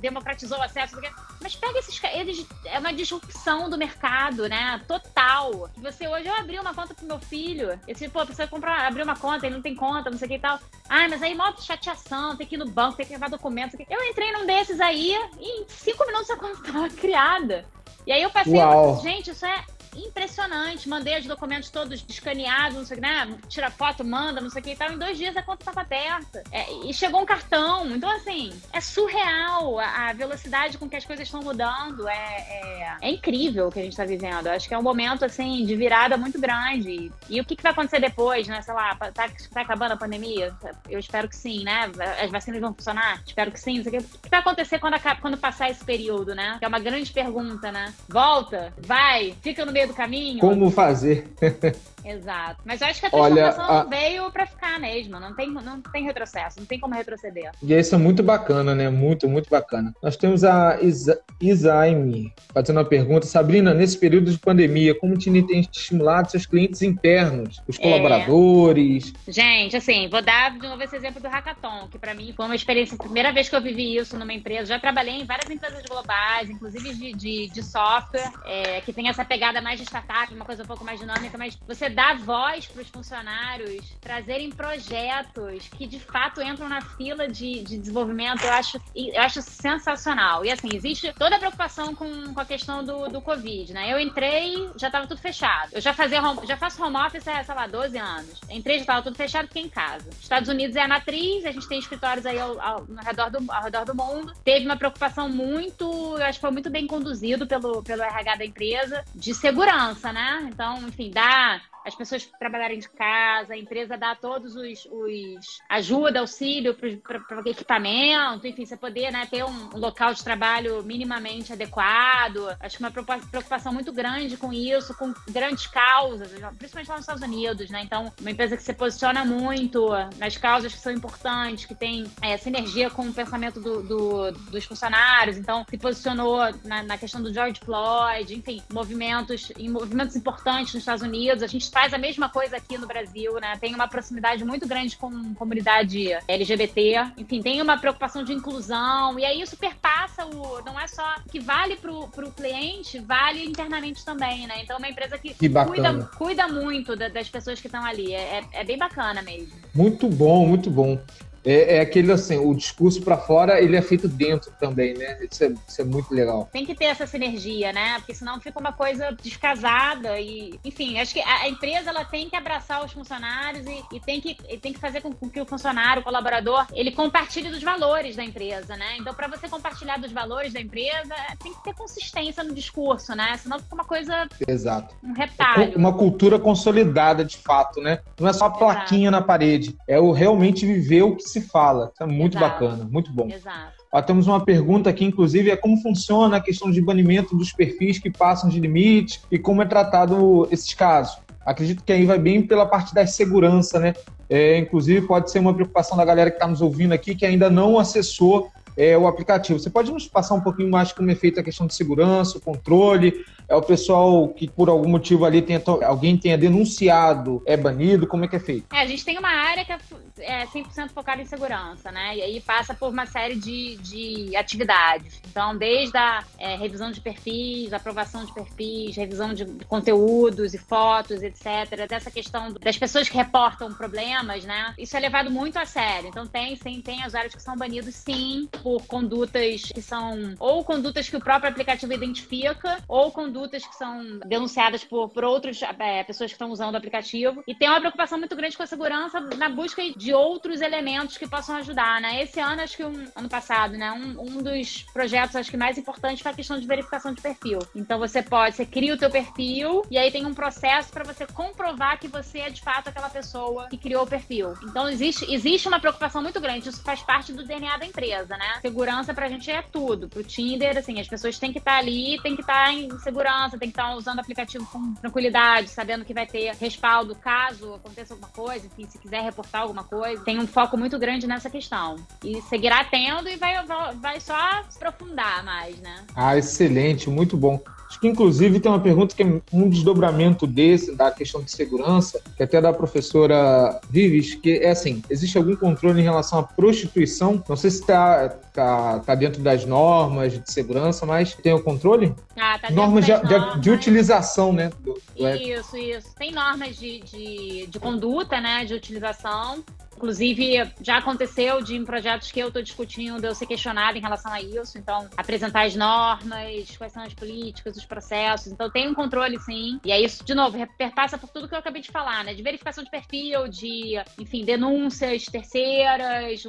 democratizou o acesso. Mas pega esses eles é uma disrupção do mercado, né? Total. Você hoje eu abri uma conta pro meu filho. Esse, pô, precisa comprar, abrir uma conta, ele não tem conta, não sei o que e tal. Ah, mas aí mó chateação, tem que ir no banco, tem que levar documentos. Eu entrei num desses aí e em cinco minutos eu quando estava criada. E aí eu passei, Uau. gente, isso é impressionante. Mandei os documentos todos escaneados, não sei o que, né? Tira foto, manda, não sei o que e tal. Em dois dias a conta estava aberta. É, e chegou um cartão. Então, assim, é surreal a, velocidade com que as coisas estão mudando. É, é, é, incrível o que a gente está vivendo. acho que é um momento, assim, de virada muito grande. E, o que, que, vai acontecer depois, né? Sei lá, tá, tá, acabando a pandemia? Eu espero que sim, né? As vacinas vão funcionar? Espero que sim. O que, que vai acontecer quando, acaba, quando passar esse período, né? Que é uma grande pergunta, né? Volta? Vai? Fica no meio do caminho. Como fazer? Exato. Mas eu acho que a transformação Olha, a... veio para ficar mesmo. Não tem, não tem retrocesso, não tem como retroceder. E isso é muito bacana, né? Muito, muito bacana. Nós temos a Isa Isaime fazendo uma pergunta. Sabrina, nesse período de pandemia, como o Tini tem estimulado seus clientes internos, os é. colaboradores? Gente, assim, vou dar de novo esse exemplo do Hackathon, que para mim foi uma experiência, primeira vez que eu vivi isso numa empresa. Já trabalhei em várias empresas globais, inclusive de, de, de software, é, que tem essa pegada mais de startup, uma coisa um pouco mais dinâmica, mas você dar voz para os funcionários, trazerem projetos que de fato entram na fila de, de desenvolvimento, eu acho, eu acho sensacional. E assim, existe toda a preocupação com, com a questão do, do Covid, né? Eu entrei, já estava tudo fechado. Eu já, fazia home, já faço home office há, sei lá, 12 anos. Entrei, já estava tudo fechado, fiquei em casa. Estados Unidos é a matriz, a gente tem escritórios aí ao, ao, ao, redor do, ao redor do mundo. Teve uma preocupação muito, eu acho que foi muito bem conduzido pelo, pelo RH da empresa, de segurança, né? Então, enfim, dá as pessoas trabalharem de casa, a empresa dá todos os, os ajuda, auxílio para o equipamento, enfim, você poder né, ter um, local de trabalho minimamente adequado. Acho que uma preocupação muito grande com isso, com grandes causas, principalmente lá nos Estados Unidos, né? Então, uma empresa que se posiciona muito nas causas que são importantes, que tem é, sinergia com o pensamento do, do, dos funcionários, então se posicionou na, na, questão do George Floyd, enfim, movimentos, em movimentos importantes nos Estados Unidos. A gente faz a mesma coisa aqui no Brasil, né? Tem uma proximidade muito grande com a comunidade LGBT, enfim, tem uma preocupação de inclusão, e aí isso perpassa o. Não é só que vale para o cliente, vale internamente também, né? Então, é uma empresa que, que cuida, cuida muito da, das pessoas que estão ali. É, é, é bem bacana mesmo. Muito bom, muito bom. É, é, aquele assim, o discurso para fora, ele é feito dentro também, né? Isso é, isso é, muito legal. Tem que ter essa sinergia, né? Porque senão fica uma coisa descasada e, enfim, acho que a, empresa ela tem que abraçar os funcionários e, e tem, que, e tem que fazer com, com, que o funcionário, o colaborador, ele compartilhe dos valores da empresa, né? Então, para você compartilhar dos valores da empresa, tem que ter consistência no discurso, né? Senão fica uma coisa. Exato. Um retalho. Uma cultura consolidada, de fato, né? Não é só a plaquinha Exato. na parede, é o realmente viver o que se fala. Isso é muito Exato. bacana, muito bom. Exato. Ó, temos uma pergunta aqui, inclusive, é como funciona a questão de banimento dos perfis que passam de limite e como é tratado esses casos. Acredito que aí vai bem pela parte da segurança, né? É, inclusive, pode ser uma preocupação da galera que está nos ouvindo aqui que ainda não acessou é, o aplicativo. Você pode nos passar um pouquinho mais como é feita a questão de segurança, o controle? É o pessoal que por algum motivo ali tenha, alguém tenha denunciado, é banido? Como é que é feito? É, a gente tem uma área que é 100% é focada em segurança, né? E aí passa por uma série de, de atividades. Então, desde a é, revisão de perfis, aprovação de perfis, revisão de conteúdos e fotos, etc. Dessa questão das pessoas que reportam problemas, né? Isso é levado muito a sério. Então, tem, sim, tem usuários que são banidos, sim, por condutas que são ou condutas que o próprio aplicativo identifica, ou condutas que são denunciadas por, por outras é, pessoas que estão usando o aplicativo. E tem uma preocupação muito grande com a segurança na busca de outros elementos que possam ajudar, né? Esse ano, acho que um ano passado, né? Um, um dos projetos, acho que mais importantes foi a questão de verificação de perfil. Então você pode, você cria o teu perfil e aí tem um processo para você comprovar que você é de fato aquela pessoa que criou o perfil. Então existe, existe uma preocupação muito grande. Isso faz parte do DNA da empresa, né? Segurança pra gente é tudo. Pro Tinder, assim, as pessoas têm que estar tá ali, têm que estar tá em segurança, têm que estar tá usando o aplicativo com tranquilidade, sabendo que vai ter respaldo caso aconteça alguma coisa, enfim, se quiser reportar alguma coisa. Tem um foco muito grande nessa questão. E seguirá tendo e vai, vai só se aprofundar mais, né? Ah, excelente, muito bom. Acho que, inclusive, tem uma pergunta que é um desdobramento desse, da questão de segurança, que até da professora Vives, que é assim: existe algum controle em relação à prostituição? Não sei se está tá, tá dentro das normas de segurança, mas tem o controle? Ah, tá normas, de, normas. De, utilização, né? Do, do isso, isso. Tem normas de, de, de conduta, né? De utilização. Inclusive, já aconteceu de em projetos que eu estou discutindo eu ser questionada em relação a isso. Então, apresentar as normas, quais são as políticas, os processos. Então, tem um controle, sim. E é isso, de novo, perpassa por tudo que eu acabei de falar, né? De verificação de perfil, de, enfim, denúncias terceiras.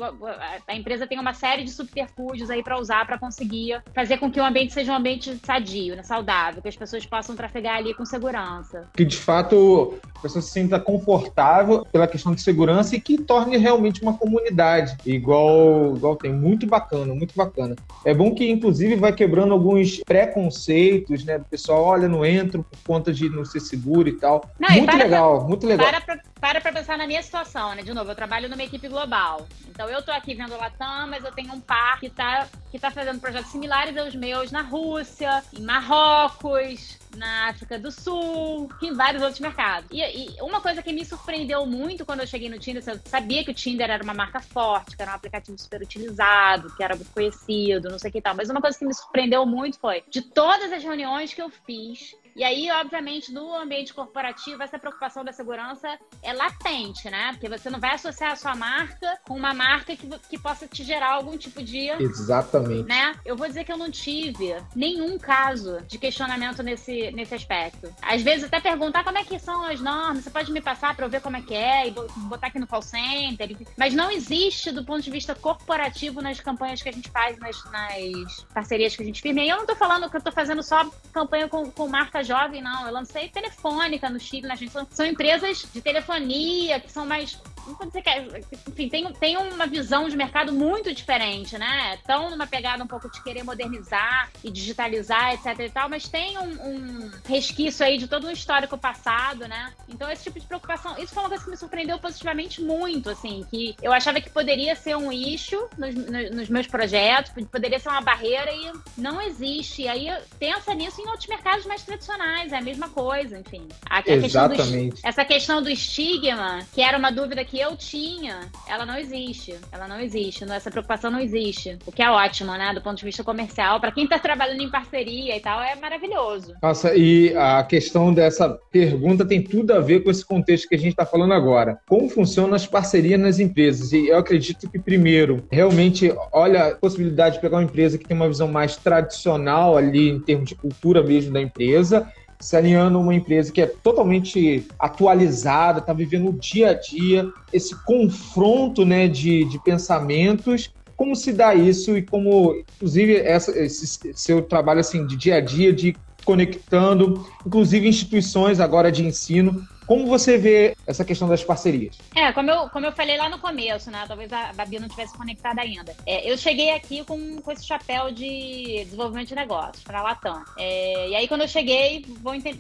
A empresa tem uma série de subterfúgios aí para usar para conseguir fazer com que o ambiente seja um ambiente sadio, né? saudável, que as pessoas possam trafegar ali com segurança. Que, de fato, a pessoa se sinta confortável pela questão de segurança e que torne torne realmente uma comunidade, igual, igual tem. Muito bacana, muito bacana. É bom que, inclusive, vai quebrando alguns preconceitos, né? O pessoal, olha, não entro por conta de não ser seguro e tal. Não, muito e legal, pra, muito legal. Para pra, para pensar na minha situação, né? De novo, eu trabalho numa equipe global. Então, eu tô aqui vendo o Latam, mas eu tenho um par que tá, que tá fazendo projetos similares aos meus na Rússia, em Marrocos, na África do Sul, em vários outros mercados. E, e, uma coisa que me surpreendeu muito quando eu cheguei no Tinder, eu sabia que o Tinder era uma marca forte, que era um aplicativo super utilizado, que era muito conhecido, não sei o que tal. Mas uma coisa que me surpreendeu muito foi, de todas as reuniões que eu fiz, e aí, obviamente, no ambiente corporativo, essa preocupação da segurança é latente, né? Porque você não vai associar a sua marca com uma marca que, que possa te gerar algum tipo de. Exatamente. Né? Eu vou dizer que eu não tive nenhum caso de questionamento nesse, nesse aspecto. Às vezes, até perguntar como é que são as normas, você pode me passar para eu ver como é que é e botar aqui no call center. Mas não existe, do ponto de vista corporativo, nas campanhas que a gente faz, nas, nas parcerias que a gente firma. E eu não tô falando que eu tô fazendo só campanha com, com marca Jovem, não. Eu lancei Telefônica no Chile, na gente. São empresas de telefonia que são mais não pode dizer que é, enfim, tem, tem uma visão de mercado muito diferente, né? Estão numa pegada um pouco de querer modernizar e digitalizar, etc e tal, mas tem um, um, resquício aí de todo um histórico passado, né? Então esse tipo de preocupação, isso foi uma coisa que me surpreendeu positivamente muito, assim, que eu achava que poderia ser um issue nos, nos meus projetos, poderia ser uma barreira e não existe. E aí pensa nisso em outros mercados mais tradicionais, é a mesma coisa, enfim. A, a Exatamente. Questão do, essa questão do estigma, que era uma dúvida que eu tinha, ela não existe. Ela não existe. Essa preocupação não existe. O que é ótimo, né? Do ponto de vista comercial. Para quem está trabalhando em parceria e tal, é maravilhoso. Nossa, e a questão dessa pergunta tem tudo a ver com esse contexto que a gente está falando agora. Como funcionam as parcerias nas empresas? E eu acredito que, primeiro, realmente, olha a possibilidade de pegar uma empresa que tem uma visão mais tradicional ali, em termos de cultura mesmo da empresa, se alinhando uma empresa que é totalmente atualizada, está vivendo o dia a dia, esse confronto né, de, de pensamentos. Como se dá isso e como, inclusive, essa, esse seu trabalho assim de dia a dia, de conectando, inclusive instituições agora de ensino como você vê essa questão das parcerias? É, como eu, como eu falei lá no começo, né? Talvez a Babi não tivesse conectada ainda. É, eu cheguei aqui com, com esse chapéu de desenvolvimento de negócios para a Latam. É, e aí, quando eu cheguei,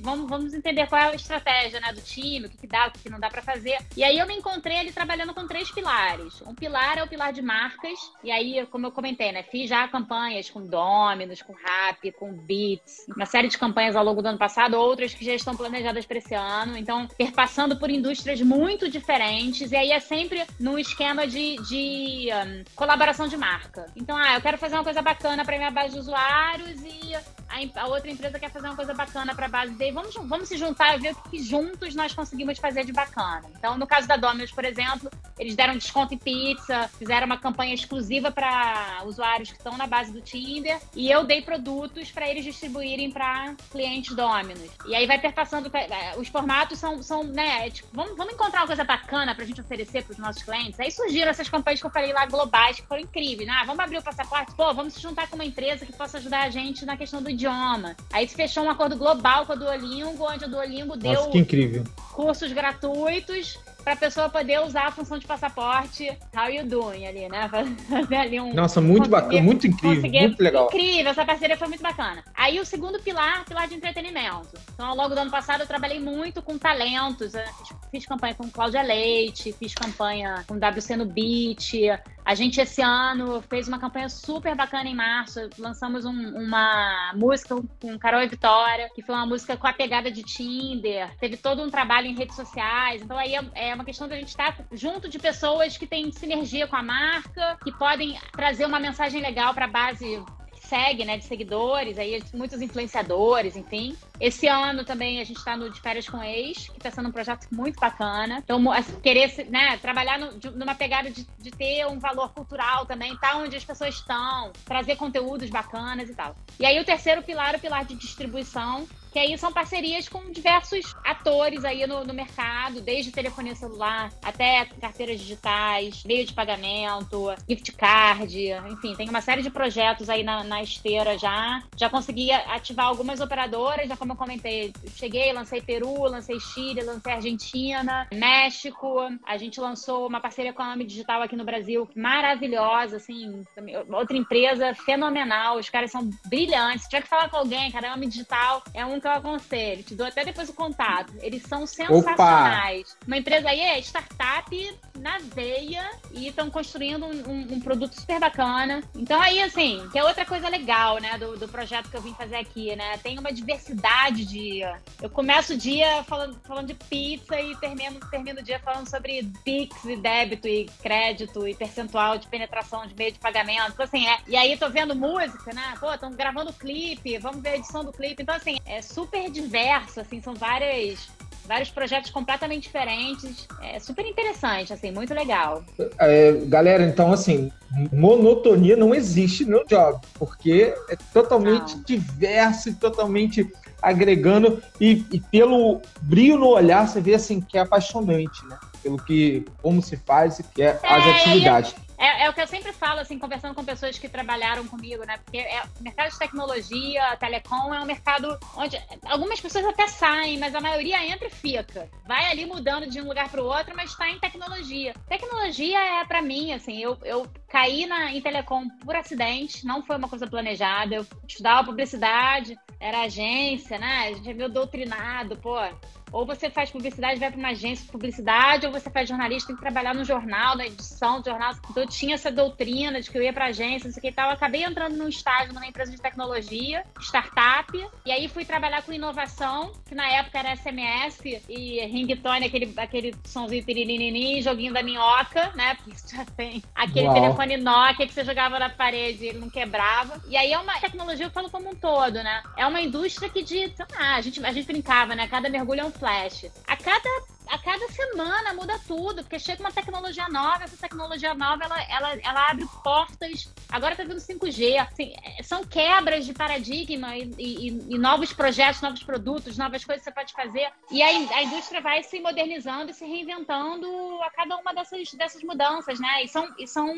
vamos, vamos entender qual é a estratégia né, do time, o que, que dá, o que, que não dá para fazer. E aí eu me encontrei ali trabalhando com três pilares. Um pilar é o pilar de marcas. E aí, como eu comentei, né? Fiz já campanhas com Dominos, com Rap, com Beats, uma série de campanhas ao longo do ano passado, outras que já estão planejadas para esse ano. Então, perpassando por indústrias muito diferentes, e aí é sempre no esquema de, de um, colaboração de marca. Então, ah, eu quero fazer uma coisa bacana para minha base de usuários e a, outra empresa quer fazer uma coisa bacana para a base dele. Vamos, vamos se juntar e ver o que juntos nós conseguimos fazer de bacana. Então, no caso da Domino's, por exemplo, eles deram desconto em pizza, fizeram uma campanha exclusiva para usuários que estão na base do Tinder, e eu dei produtos para eles distribuírem para clientes Domino's. E aí vai perpassando, é, os formatos são são, né, é tipo, vamos, vamos encontrar uma coisa bacana pra gente oferecer pros nossos clientes. Aí surgiram essas campanhas que eu falei lá globais, que foram incríveis. Ah, vamos abrir o passaporte? Pô, vamos se juntar com uma empresa que possa ajudar a gente na questão do idioma. Aí se fechou um acordo global com a Duolingo, onde a Duolingo deu Nossa, incrível. cursos gratuitos para a pessoa poder usar a função de passaporte how you doing ali, né? Fazer ali um. Nossa, muito bacana, muito incrível, muito legal. Incrível, essa parceria foi muito bacana. Aí o segundo pilar, pilar de entretenimento. Então, ao longo do ano passado, eu trabalhei muito com talentos. Fiz, fiz campanha com Cláudia Leite, fiz campanha com WC no Beat, a gente, esse ano, fez uma campanha super bacana em março. Lançamos um, uma música com Carol e Vitória, que foi uma música com a pegada de Tinder. Teve todo um trabalho em redes sociais. Então, aí é, é uma questão da gente estar junto de pessoas que têm sinergia com a marca, que podem trazer uma mensagem legal para a base segue, né, de seguidores, aí muitos influenciadores, enfim. Esse ano também a gente está no De Férias com Ex, que está sendo um projeto muito bacana. Então, assim, querer né, trabalhar no, de, numa pegada de, de, ter um valor cultural também, tá onde as pessoas estão, trazer conteúdos bacanas e tal. E aí o terceiro pilar, o pilar de distribuição, que aí são parcerias com diversos atores aí no, no, mercado, desde telefonia celular até carteiras digitais, meio de pagamento, gift card, enfim, tem uma série de projetos aí na, na esteira já. Já consegui ativar algumas operadoras, já como eu comentei, cheguei, lancei Peru, lancei Chile, lancei Argentina, México. A gente lançou uma parceria com a AMI Digital aqui no Brasil, maravilhosa, assim, outra empresa fenomenal. Os caras são brilhantes. Se tiver que falar com alguém, cara, a AMI Digital é um que eu aconselho, te dou até depois o contato. Eles são sensacionais. Opa. Uma empresa aí é startup na veia e estão construindo um, um, um, produto super bacana. Então aí, assim, que é outra coisa legal, né, do, do projeto que eu vim fazer aqui, né? Tem uma diversidade de... Eu começo o dia falando, falando de pizza e termino, termino o dia falando sobre Pix e débito e crédito e percentual de penetração de meio de pagamento. Então, assim, é... E aí tô vendo música, né? Pô, estão gravando clipe, vamos ver a edição do clipe. Então, assim, é super diverso, assim, são várias vários projetos completamente diferentes. É super interessante, assim, muito legal. É, galera, então, assim, monotonia não existe no job, porque é totalmente não. diverso e totalmente agregando. E, e, pelo brilho no olhar, você vê, assim, que é apaixonante, né? Pelo que, como se faz e que é, as é, atividades. É, é, o que eu sempre falo, assim, conversando com pessoas que trabalharam comigo, né? Porque é, o mercado de tecnologia, telecom, é um mercado onde algumas pessoas até saem, mas a maioria entra e fica. Vai ali mudando de um lugar para o outro, mas está em tecnologia. Tecnologia é, para mim, assim, eu, eu caí na, em telecom por acidente, não foi uma coisa planejada. Eu estudava publicidade, era agência, né? A gente é meio doutrinado, pô ou você faz publicidade, vai para uma agência de publicidade, ou você faz jornalista, tem que trabalhar no jornal, na edição do jornal. Então eu tinha essa doutrina de que eu ia para agência, não sei o que e tal. Eu acabei entrando num estágio numa empresa de tecnologia, startup, e aí fui trabalhar com inovação, que na época era SMS e ringtone, aquele, aquele somzinho tiririnini, joguinho da minhoca, né? Porque já tem aquele Uau. telefone Nokia que você jogava na parede e ele não quebrava. E aí é uma tecnologia, eu falo como um todo, né? É uma indústria que de, ah, a gente, a gente brincava, né? Cada mergulho é um A cada a cada semana muda tudo, porque chega uma tecnologia nova, essa tecnologia nova ela, ela, ela abre portas. Agora tá vindo 5G, assim, é, são quebras de paradigma e, e, e, novos projetos, novos produtos, novas coisas que você pode fazer. E a, a indústria vai se modernizando e se reinventando a cada uma dessas, dessas mudanças, né? E são, e são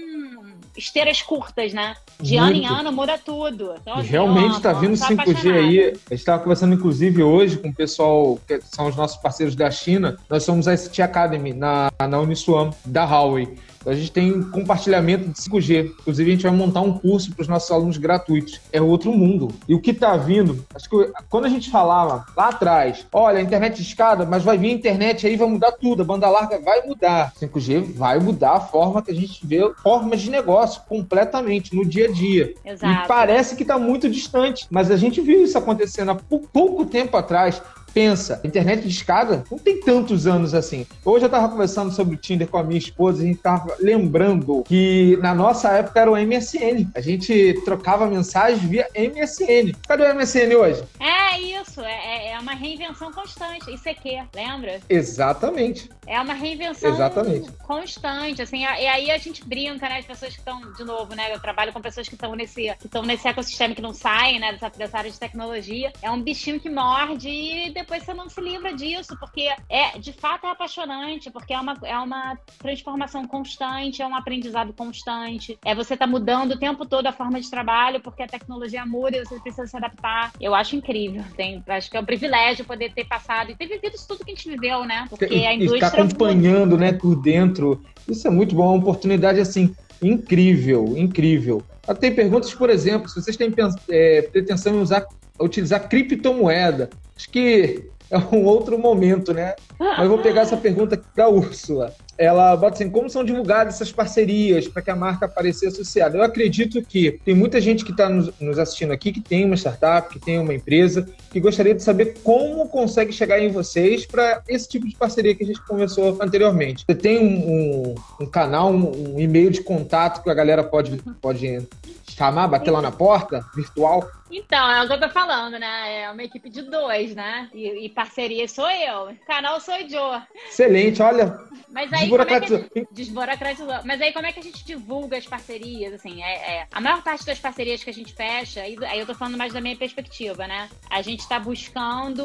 esteiras curtas, né? De Muito. ano em ano muda tudo. Então, assim, Realmente está vindo 5G apaixonada. aí. A gente estava conversando, inclusive, hoje com o pessoal que são os nossos parceiros da China. Nós nós somos a ST Academy na, na Uniswam da Huawei. A gente tem compartilhamento de 5G. Inclusive, a gente vai montar um curso para os nossos alunos gratuitos. É outro mundo. E o que está vindo, acho que quando a gente falava lá atrás, olha, a internet de escada, mas vai vir a internet aí, vai mudar tudo, a banda larga vai mudar. 5G vai mudar a forma que a gente vê formas de negócio completamente no dia a dia. Exato. E parece que está muito distante, mas a gente viu isso acontecendo há pouco tempo atrás pensa, internet de escada não tem tantos anos assim. Hoje eu tava conversando sobre o Tinder com a minha esposa e a gente tava lembrando que na nossa época era o MSN. A gente trocava mensagens via MSN. Cadê o MSN hoje? É isso, é, é, é uma reinvenção constante. Isso é que, lembra? Exatamente. É uma reinvenção Exatamente. constante, assim, e aí a gente brinca, né, as pessoas que estão, de novo, né, eu trabalho com pessoas que estão nesse, que estão nesse ecossistema que não saem, né, dessa, dessa área de tecnologia, é um bichinho que morde e depois você não se livra disso, porque é, de fato é apaixonante, porque é uma, é uma transformação constante, é um aprendizado constante, é você tá mudando o tempo todo a forma de trabalho, porque a tecnologia muda e você precisa se adaptar. Eu acho incrível, tem, acho que é um privilégio poder ter passado e ter vivido isso tudo que a gente viveu, né, porque a indústria acompanhando, né, por dentro. Isso é muito bom, uma oportunidade assim incrível, incrível. Tem perguntas, por exemplo, se vocês têm é, pretensão em usar, utilizar criptomoeda, acho que é um outro momento, né? Mas vou pegar essa pergunta da Úrsula ela bota assim, como são divulgadas essas parcerias para que a marca apareça associada? Eu acredito que tem muita gente que está nos, nos, assistindo aqui que tem uma startup, que tem uma empresa, que gostaria de saber como consegue chegar em vocês para esse tipo de parceria que a gente conversou anteriormente. Você tem um, um, um canal, um, um, e-mail de contato que a galera pode, pode chamar, bater lá na porta, virtual? Então, é o que eu tô falando, né? É uma equipe de dois, né? E, e parceria sou eu. Canal sou eu. Excelente, olha. Mas aí, desburocratizou. Como é que, desburocratizou. Mas aí, como é que a gente divulga as parcerias? Assim, é, é, a maior parte das parcerias que a gente fecha, aí, aí eu tô falando mais da minha perspectiva, né? A gente tá buscando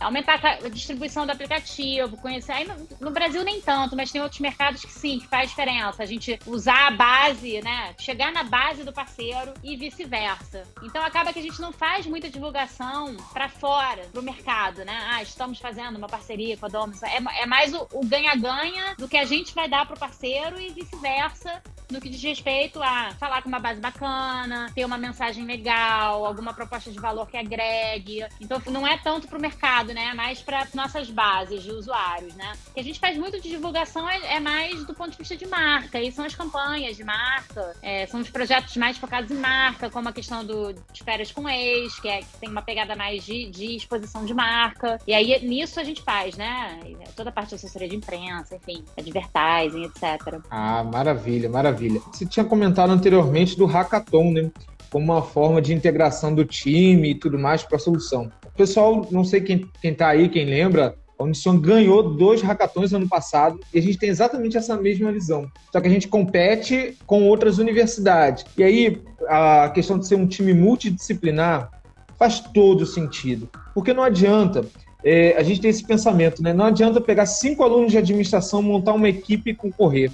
aumentar a distribuição do aplicativo, conhecer. Aí no, no Brasil nem tanto, mas tem outros mercados que sim, que faz diferença. A gente usar a base, né? Chegar na base do parceiro e vice-versa. Então acaba que a gente não faz muita divulgação para fora, pro mercado, né? Ah, estamos fazendo uma parceria com a Domus. É, é mais o ganha-ganha do que a gente vai dar pro parceiro e vice-versa no que diz respeito a falar com uma base bacana, ter uma mensagem legal, alguma proposta de valor que agregue. Então não é tanto para o mercado, né? É mais para nossas bases de usuários, né? O que a gente faz muito de divulgação é, é, mais do ponto de vista de marca, e são as campanhas de marca, é, são os projetos mais focados em marca, como a questão do de férias com ex, que, é, que tem uma pegada mais de, de exposição de marca. E aí nisso a gente faz, né? Toda a parte de assessoria de imprensa, enfim, advertising, etc. Ah, maravilha, maravilha. Você tinha comentado anteriormente do hackathon, né? Como uma forma de integração do time e tudo mais para a solução. Pessoal, não sei quem, quem tá aí, quem lembra, a Uniswan ganhou dois hackathons ano passado e a gente tem exatamente essa mesma visão. Só que a gente compete com outras universidades. E aí, a questão de ser um time multidisciplinar faz todo sentido. Porque não adianta é, a gente tem esse pensamento, né? Não adianta pegar cinco alunos de administração, montar uma equipe e concorrer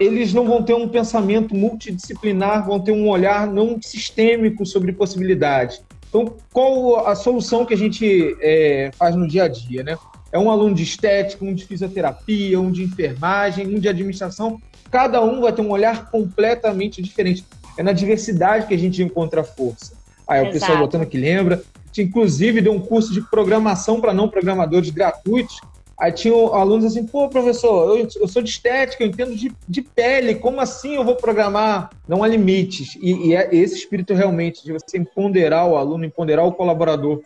eles não vão ter um pensamento multidisciplinar, vão ter um olhar não sistêmico sobre possibilidades. Então, qual a solução que a gente é, faz no dia a dia, né? É um aluno de estética, um de fisioterapia, um de enfermagem, um de administração. Cada um vai ter um olhar completamente diferente. É na diversidade que a gente encontra força. Aí é o pessoal botando que lembra. Inclusive, deu um curso de programação para não programadores gratuitos. Aí tinha alunos assim, pô, professor, eu, eu sou de estética, eu entendo de, de pele, como assim eu vou programar? Não há limites. E, e é esse espírito realmente de você empoderar o aluno, empoderar o colaborador,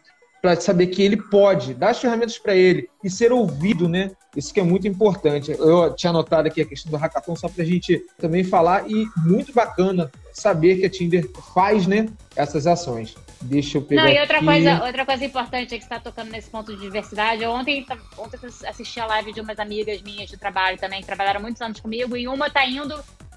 para saber que ele pode, dar as ferramentas para ele e ser ouvido, né? Isso que é muito importante. Eu tinha anotado aqui a questão do hackathon só para a gente também falar e muito bacana saber que a Tinder faz, né, essas ações. Deixa eu pegar. Não, e outra aqui. coisa, outra coisa importante é que está tocando nesse ponto de diversidade. Eu ontem, ontem assisti a live de umas amigas minhas de trabalho também, que trabalharam muitos anos comigo, e uma está indo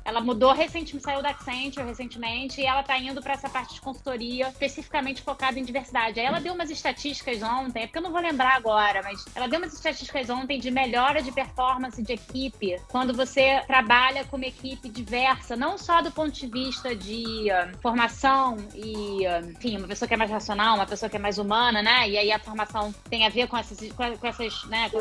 ela mudou recentemente, saiu da Accenture recentemente e ela tá indo para essa parte de consultoria especificamente focada em diversidade. Aí ela deu umas estatísticas ontem, é porque eu não vou lembrar agora, mas ela deu umas estatísticas ontem de melhora de performance de equipe quando você trabalha com uma equipe diversa, não só do ponto de vista de uh, formação e, uh, enfim, uma pessoa que é mais racional, uma pessoa que é mais humana, né? E aí a formação tem a ver com essas, com essas, né, com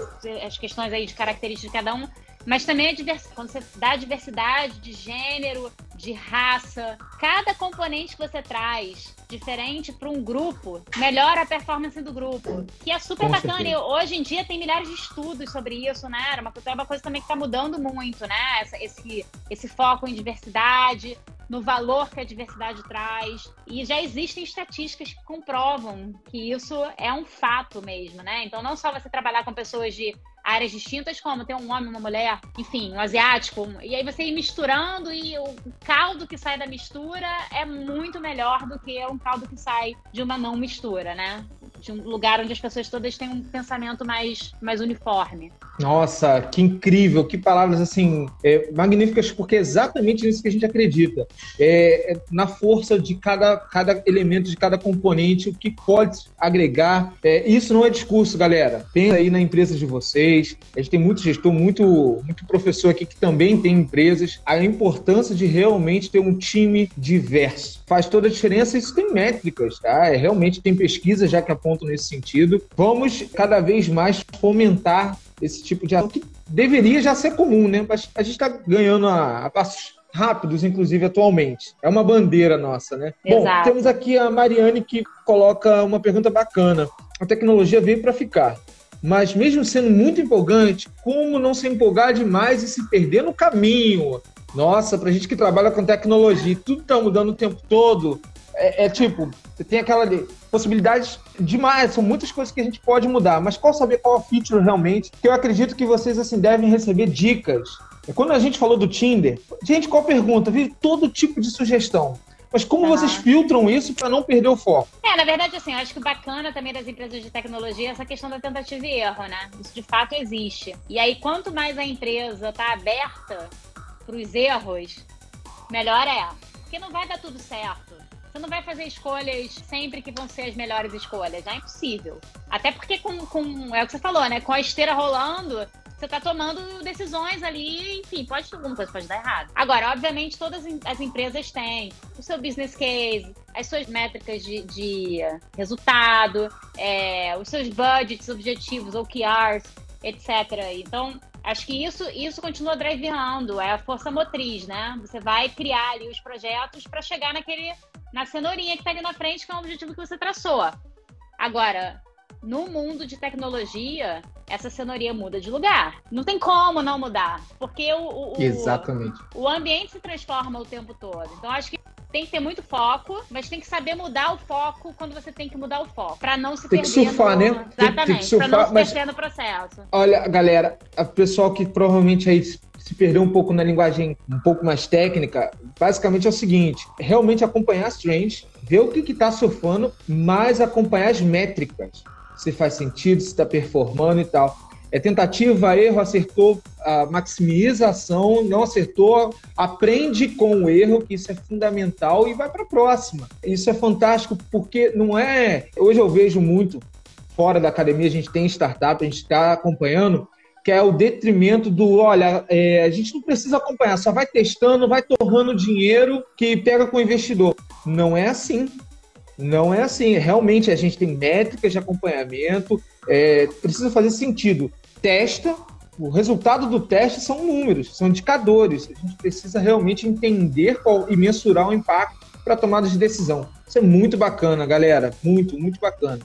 as questões aí de características de cada um mas também a diversidade. Quando você dá diversidade de gênero, de raça, cada componente que você traz diferente para um grupo melhora a performance do grupo, que é super Com bacana. Certeza. E hoje em dia tem milhares de estudos sobre isso, né? Era uma, é uma coisa também que está mudando muito, né? Essa, esse, esse foco em diversidade, no valor que a diversidade traz. E já existem estatísticas que comprovam que isso é um fato mesmo, né? Então, não só você trabalhar com pessoas de áreas distintas, como ter um homem, uma mulher, enfim, um asiático. E aí você ir misturando e o caldo que sai da mistura é muito melhor do que um caldo que sai de uma não mistura, né? De um lugar onde as pessoas todas têm um pensamento mais, mais uniforme. Nossa, que incrível, que palavras assim é, magníficas, porque é exatamente nisso que a gente acredita. É, é, na força de cada, cada elemento, de cada componente, o que pode agregar. É, isso não é discurso, galera. Pensa aí na empresa de vocês. A gente tem muito gestor, muito, muito professor aqui que também tem empresas. A importância de realmente ter um time diverso. Faz toda a diferença, isso tem métricas, tá? É, realmente tem pesquisas já que apontam nesse sentido. Vamos cada vez mais fomentar esse tipo de ação que deveria já ser comum, né? Mas a gente está ganhando a, a, passos rápidos, inclusive atualmente. É uma bandeira nossa, né? Exato. Bom, temos aqui a Mariane que coloca uma pergunta bacana. A tecnologia veio para ficar. Mas mesmo sendo muito empolgante, como não se empolgar demais e se perder no caminho? Nossa, para gente que trabalha com tecnologia, tudo está mudando o tempo todo. É, é, tipo, você tem aquela possibilidades demais, são muitas coisas que a gente pode mudar, mas qual saber qual a feature realmente? Que eu acredito que vocês assim devem receber dicas. Quando a gente falou do Tinder, gente, qual pergunta? Vi todo tipo de sugestão. Mas como ah. vocês filtram isso para não perder o foco? É, na verdade, assim, eu acho que o bacana também das empresas de tecnologia é essa questão da tentativa e erro, né? Isso de fato existe. E aí, quanto mais a empresa tá aberta para os erros, melhor é. Porque não vai dar tudo certo. Você não vai fazer escolhas sempre que vão ser as melhores escolhas. É impossível. Até porque com, com é o que você falou, né? Com a esteira rolando, você tá tomando decisões ali, enfim, pode alguma coisa pode dar errado. Agora, obviamente, todas as empresas têm o seu business case, as suas métricas de, de resultado, é, os seus budgets, objetivos, OKRs, etc. Então, acho que isso, isso continua driveando, é a força motriz, né? Você vai criar ali os projetos para chegar naquele na cenourinha que está ali na frente, que é o objetivo que você traçou. Agora, no mundo de tecnologia, essa cenourinha muda de lugar. Não tem como não mudar, porque o, o, Exatamente. o ambiente se transforma o tempo todo. Então, acho que tem que ter muito foco, mas tem que saber mudar o foco quando você tem que mudar o foco, para não se tem perder. Tem que surfar, no... né? Exatamente, para não se mas... perder no processo. Olha, galera, a pessoal que provavelmente aí se perdeu um pouco na linguagem um pouco mais técnica, basicamente é o seguinte: realmente acompanhar as trends, ver o que está surfando, mas acompanhar as métricas. Se faz sentido, se está performando e tal. É tentativa, erro, acertou, a maximização, não acertou, aprende com o erro, que isso é fundamental, e vai para a próxima. Isso é fantástico porque não é. Hoje eu vejo muito, fora da academia, a gente tem startup, a gente está acompanhando que é o detrimento do, olha, é, a gente não precisa acompanhar, só vai testando, vai torrando dinheiro que pega com o investidor. Não é assim. Não é assim. Realmente a gente tem métricas de acompanhamento, é, precisa fazer sentido. Testa, o resultado do teste são números, são indicadores. A gente precisa realmente entender qual, e mensurar o impacto para tomada de decisão. Isso é muito bacana, galera. Muito, muito bacana.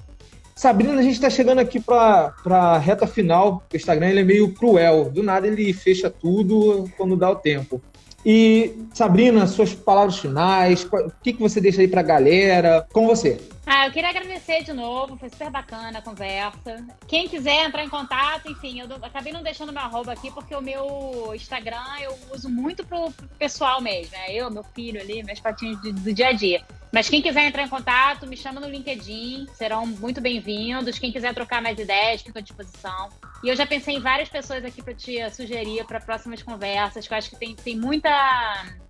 Sabrina, a gente está chegando aqui para a reta final. O Instagram ele é meio cruel. Do nada ele fecha tudo quando dá o tempo. E, Sabrina, suas palavras finais, o que, que você deixa aí para a galera? Com você. Ah, eu queria agradecer de novo, foi super bacana a conversa. Quem quiser entrar em contato, enfim, eu acabei não deixando meu arroba aqui porque o meu Instagram eu uso muito pro, pessoal mesmo, né? Eu, meu filho ali, meus patinhos do, do dia a dia. Mas quem quiser entrar em contato, me chama no LinkedIn, serão muito bem-vindos. Quem quiser trocar mais ideias, fico à disposição. E eu já pensei em várias pessoas aqui para te sugerir para próximas conversas, que eu acho que tem, tem muita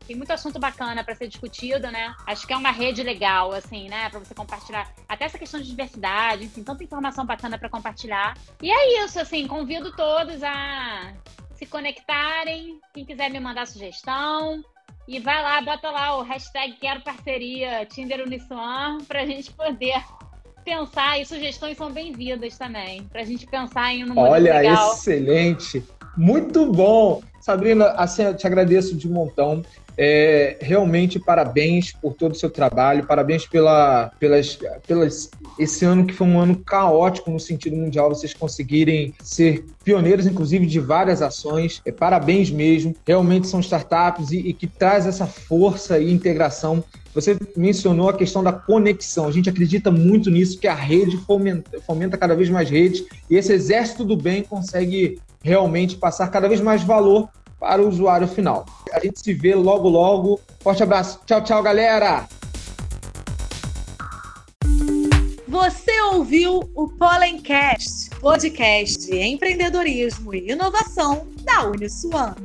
tem muito assunto bacana para ser discutido, né? Acho que é uma rede legal, assim, né? Para você compartilhar. Até essa questão de diversidade, enfim, tanta informação bacana para compartilhar. E é isso, assim, convido todos a se conectarem. Quem quiser me mandar sugestão, e vai lá, bota lá o hashtag Quero Parceria Tinder Uniswan pra gente poder pensar e sugestões são bem-vindas também, pra gente pensar em um Olha, legal. excelente! Muito bom! Sabrina, assim, eu te agradeço de montão. É, realmente, parabéns por todo o seu trabalho, parabéns pela, pelas, pelas, esse ano que foi um ano caótico no sentido mundial, vocês conseguirem ser pioneiros, inclusive, de várias ações. É, parabéns mesmo. Realmente são startups e, e que traz essa força e integração você mencionou a questão da conexão. A gente acredita muito nisso, que a rede fomenta, fomenta, cada vez mais redes, e esse exército do bem consegue realmente passar cada vez mais valor para o usuário final. A gente se vê logo, logo. Forte abraço. Tchau, tchau, galera! Você ouviu o Pollencast, podcast de empreendedorismo e inovação da Uniswan.